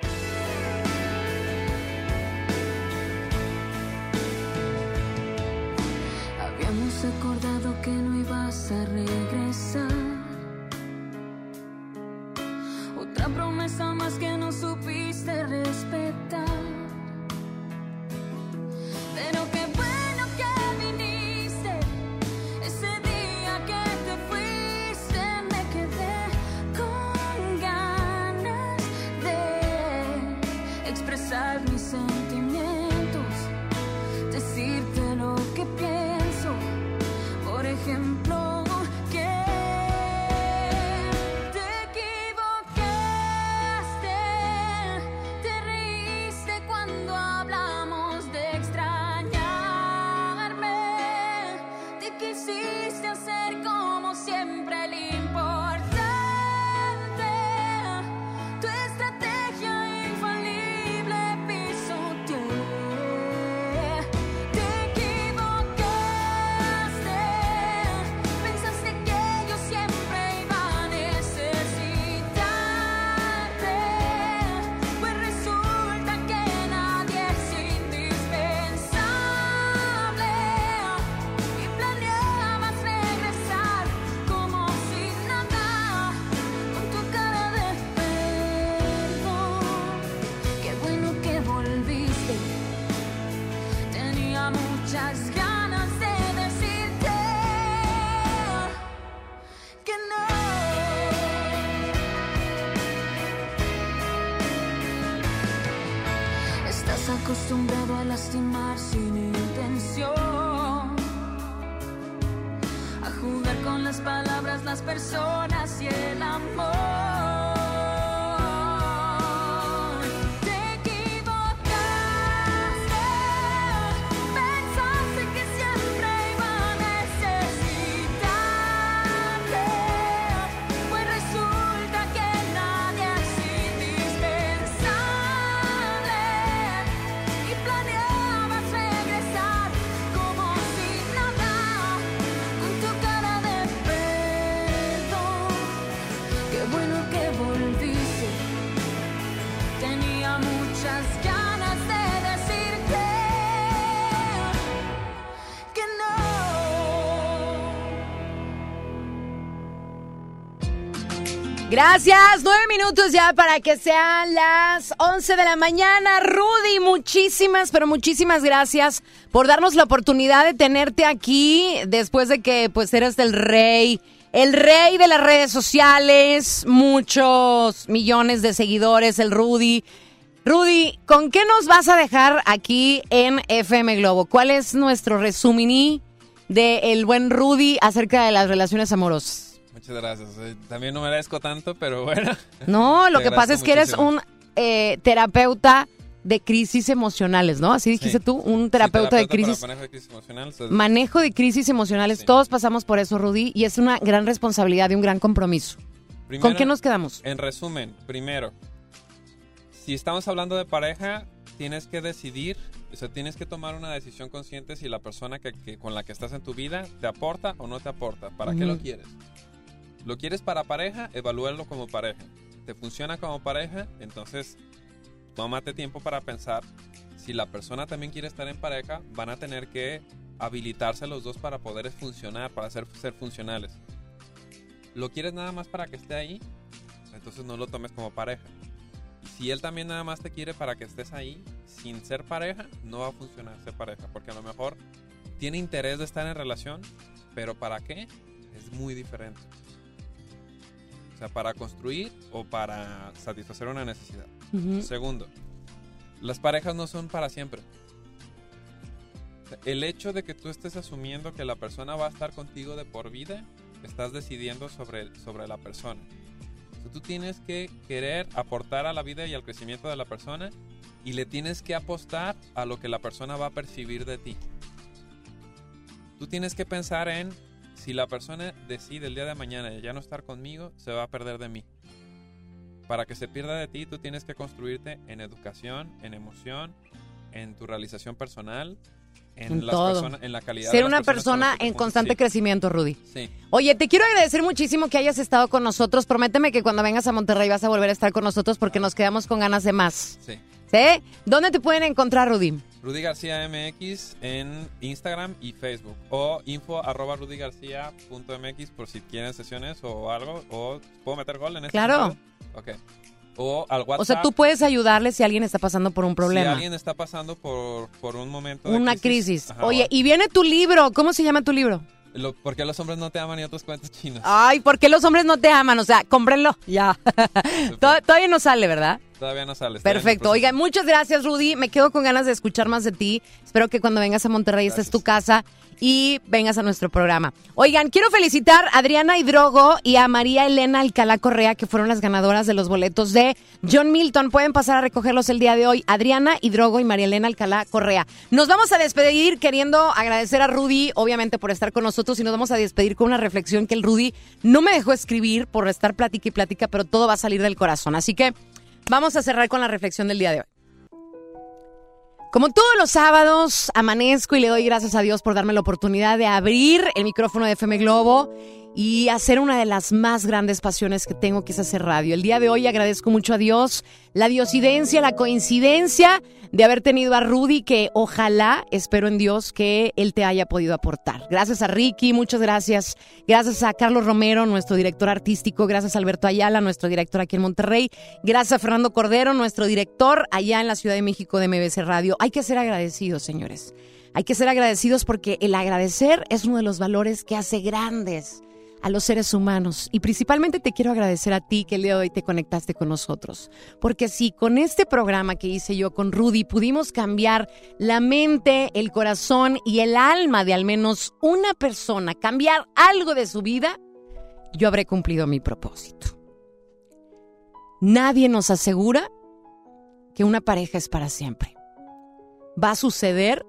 Las palabras, las personas y el amor. Gracias, nueve minutos ya para que sean las 11 de la mañana. Rudy, muchísimas, pero muchísimas gracias por darnos la oportunidad de tenerte aquí después de que pues eres el rey, el rey de las redes sociales, muchos millones de seguidores, el Rudy. Rudy, ¿con qué nos vas a dejar aquí en FM Globo? ¿Cuál es nuestro resumini de buen Rudy acerca de las relaciones amorosas? Muchas gracias. Eh, También no merezco tanto, pero bueno. No, lo que pasa es que eres un eh, terapeuta de crisis emocionales, ¿no? Así dijiste tú, un terapeuta, de para crisis. manejo de crisis emocional. o sea, Manejo de crisis emocionales, todos pasamos por eso, Rudy, y es una gran responsabilidad y un gran compromiso. ¿Con qué nos quedamos? En resumen, primero, si estamos hablando de pareja, tienes que decidir, o sea, tienes que tomar una decisión consciente si la persona que, que- con la que estás en tu vida te aporta o no te aporta. ¿Para qué lo quieres? ¿Lo quieres para pareja? Evalúalo como pareja. ¿Te funciona como pareja? Entonces, tómate tiempo para pensar si la persona también quiere estar en pareja, van a tener que habilitarse los dos para poder funcionar, para ser, ser funcionales. ¿Lo quieres nada más para que esté ahí? Entonces no lo tomes como pareja. Si él también nada más te quiere para que estés ahí, sin ser pareja, no va a funcionar ser pareja. Porque a lo mejor tiene interés de estar en relación, pero ¿para qué? Es muy diferente. Sea, para construir o para satisfacer una necesidad. Segundo, las parejas no son para siempre. El hecho de que tú estés asumiendo que la persona va a estar contigo de por vida, estás decidiendo sobre, sobre la persona. O sea, tú tienes que querer aportar a la vida y al crecimiento de la persona y le tienes que apostar a lo que la persona va a percibir de ti. Tú tienes que pensar en si la persona decide el día de mañana ya no estar conmigo, se va a perder de mí. Para que se pierda de ti, tú tienes que construirte en educación, en emoción, en tu realización personal en, En las todo. personas, en la calidad. Ser de las una persona en constante Sí, crecimiento, Rudy. Sí. Oye, te quiero agradecer muchísimo que hayas estado con nosotros. Prométeme que cuando vengas a Monterrey vas a volver a estar con nosotros porque nos quedamos con ganas de más. Sí. ¿Sí? ¿Dónde te pueden encontrar, Rudy? Rudy García MX en Instagram y Facebook. O info arroba rudygarcía.mx por si quieren sesiones o algo. O puedo meter gol en este Claro. sentido? Ok. O al WhatsApp. O sea, tú puedes ayudarle si alguien está pasando por un Si problema. alguien está pasando por, por un momento de Una crisis. ajá, Oye, y viene tu libro. ¿Cómo se llama tu libro? lo- ¿Por qué los hombres no te aman y otros cuentos chinos? Ay, ¿por qué los hombres no te aman? O sea, cómprenlo. Ya. Tod- Todavía no sale, ¿verdad? Todavía no sale. está en el Perfecto. Oiga, muchas gracias, Rudy. Me quedo con ganas de escuchar más de ti. Espero que cuando vengas a Monterrey esta es tu casa y vengas a nuestro programa. Oigan, quiero felicitar a Adriana Hidrogo y a María Elena Alcalá Correa, que fueron las ganadoras de los boletos de John Milton. Pueden pasar a recogerlos el día de hoy. Adriana Hidrogo y María Elena Alcalá Correa. Nos vamos a despedir queriendo agradecer a Rudy, obviamente, por estar con nosotros y nos vamos a despedir con una reflexión que el Rudy no me dejó escribir por estar plática y plática, pero todo va a salir del corazón. Así que vamos a cerrar con la reflexión del día de hoy. Como todos los sábados, amanezco y le doy gracias a Dios por darme la oportunidad de abrir el micrófono de FM Globo y hacer una de las más grandes pasiones que tengo, que es hacer radio. El día de hoy agradezco mucho a Dios la diosidencia, la coincidencia de haber tenido a Rudy, que ojalá, espero en Dios, que él te haya podido aportar. Gracias a Ricky, muchas gracias. Gracias a Carlos Romero, nuestro director artístico. Gracias a Alberto Ayala, nuestro director aquí en Monterrey. Gracias a Fernando Cordero, nuestro director allá en la Ciudad de México de MBC Radio. Hay que ser agradecidos, señores. Hay que ser agradecidos porque el agradecer es uno de los valores que hace grandes a los seres humanos. Y principalmente te quiero agradecer a ti que el día de hoy te conectaste con nosotros. Porque si con este programa que hice yo con Rudy pudimos cambiar la mente, el corazón y el alma de al menos una persona, cambiar algo de su vida, yo habré cumplido mi propósito. Nadie nos asegura que una pareja es para siempre. Va a suceder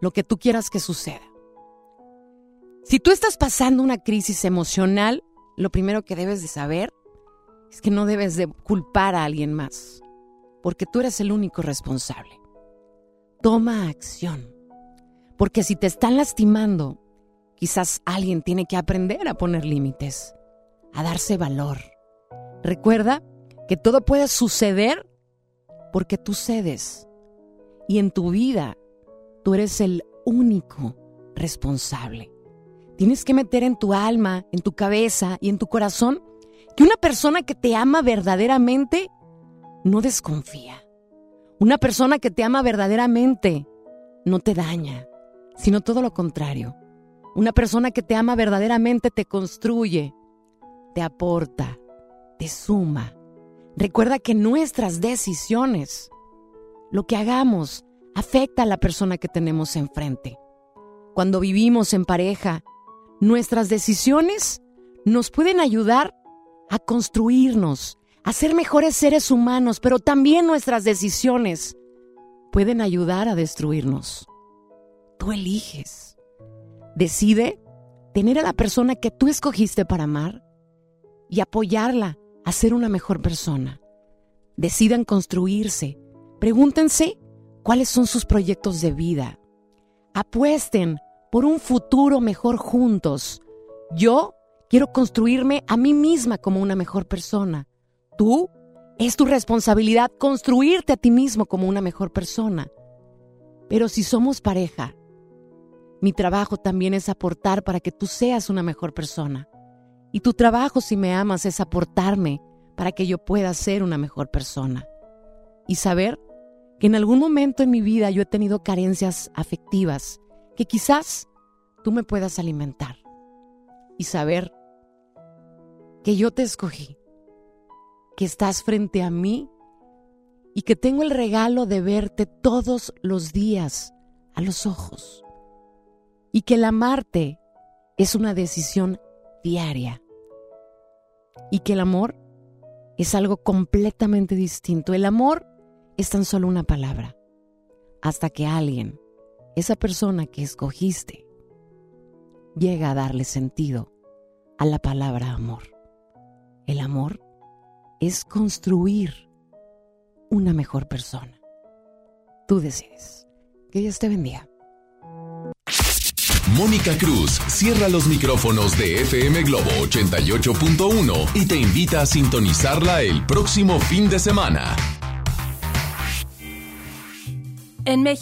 lo que tú quieras que suceda. Si tú estás pasando una crisis emocional, lo primero que debes de saber es que no debes de culpar a alguien más, porque tú eres el único responsable. Toma acción, porque si te están lastimando, quizás alguien tiene que aprender a poner límites, a darse valor. Recuerda que todo puede suceder porque tú cedes y en tu vida tú eres el único responsable. Tienes que meter en tu alma, en tu cabeza y en tu corazón que una persona que te ama verdaderamente no desconfía. Una persona que te ama verdaderamente no te daña, sino todo lo contrario. Una persona que te ama verdaderamente te construye, te aporta, te suma. Recuerda que nuestras decisiones, lo que hagamos, afecta a la persona que tenemos enfrente. Cuando vivimos en pareja, nuestras decisiones nos pueden ayudar a construirnos, a ser mejores seres humanos, pero también nuestras decisiones pueden ayudar a destruirnos. Tú eliges. Decide tener a la persona que tú escogiste para amar y apoyarla a ser una mejor persona. Decidan construirse. Pregúntense cuáles son sus proyectos de vida. Apuesten por un futuro mejor juntos. Yo quiero construirme a mí misma como una mejor persona. Tú es tu responsabilidad construirte a ti mismo como una mejor persona. Pero si somos pareja, mi trabajo también es aportar para que tú seas una mejor persona. Y tu trabajo, si me amas, es aportarme para que yo pueda ser una mejor persona. Y saber que en algún momento en mi vida yo he tenido carencias afectivas que quizás tú me puedas alimentar. Y saber que yo te escogí, que estás frente a mí y que tengo el regalo de verte todos los días a los ojos. Y que el amarte es una decisión diaria. Y que el amor es algo completamente distinto. El amor es tan solo una palabra. Hasta que alguien, esa persona que escogiste, llega a darle sentido a la palabra amor. El amor es construir una mejor persona. Tú decides. Que Dios te bendiga. Mónica Cruz cierra los micrófonos de FM Globo 88.1 y te invita a sintonizarla el próximo fin de semana. En México.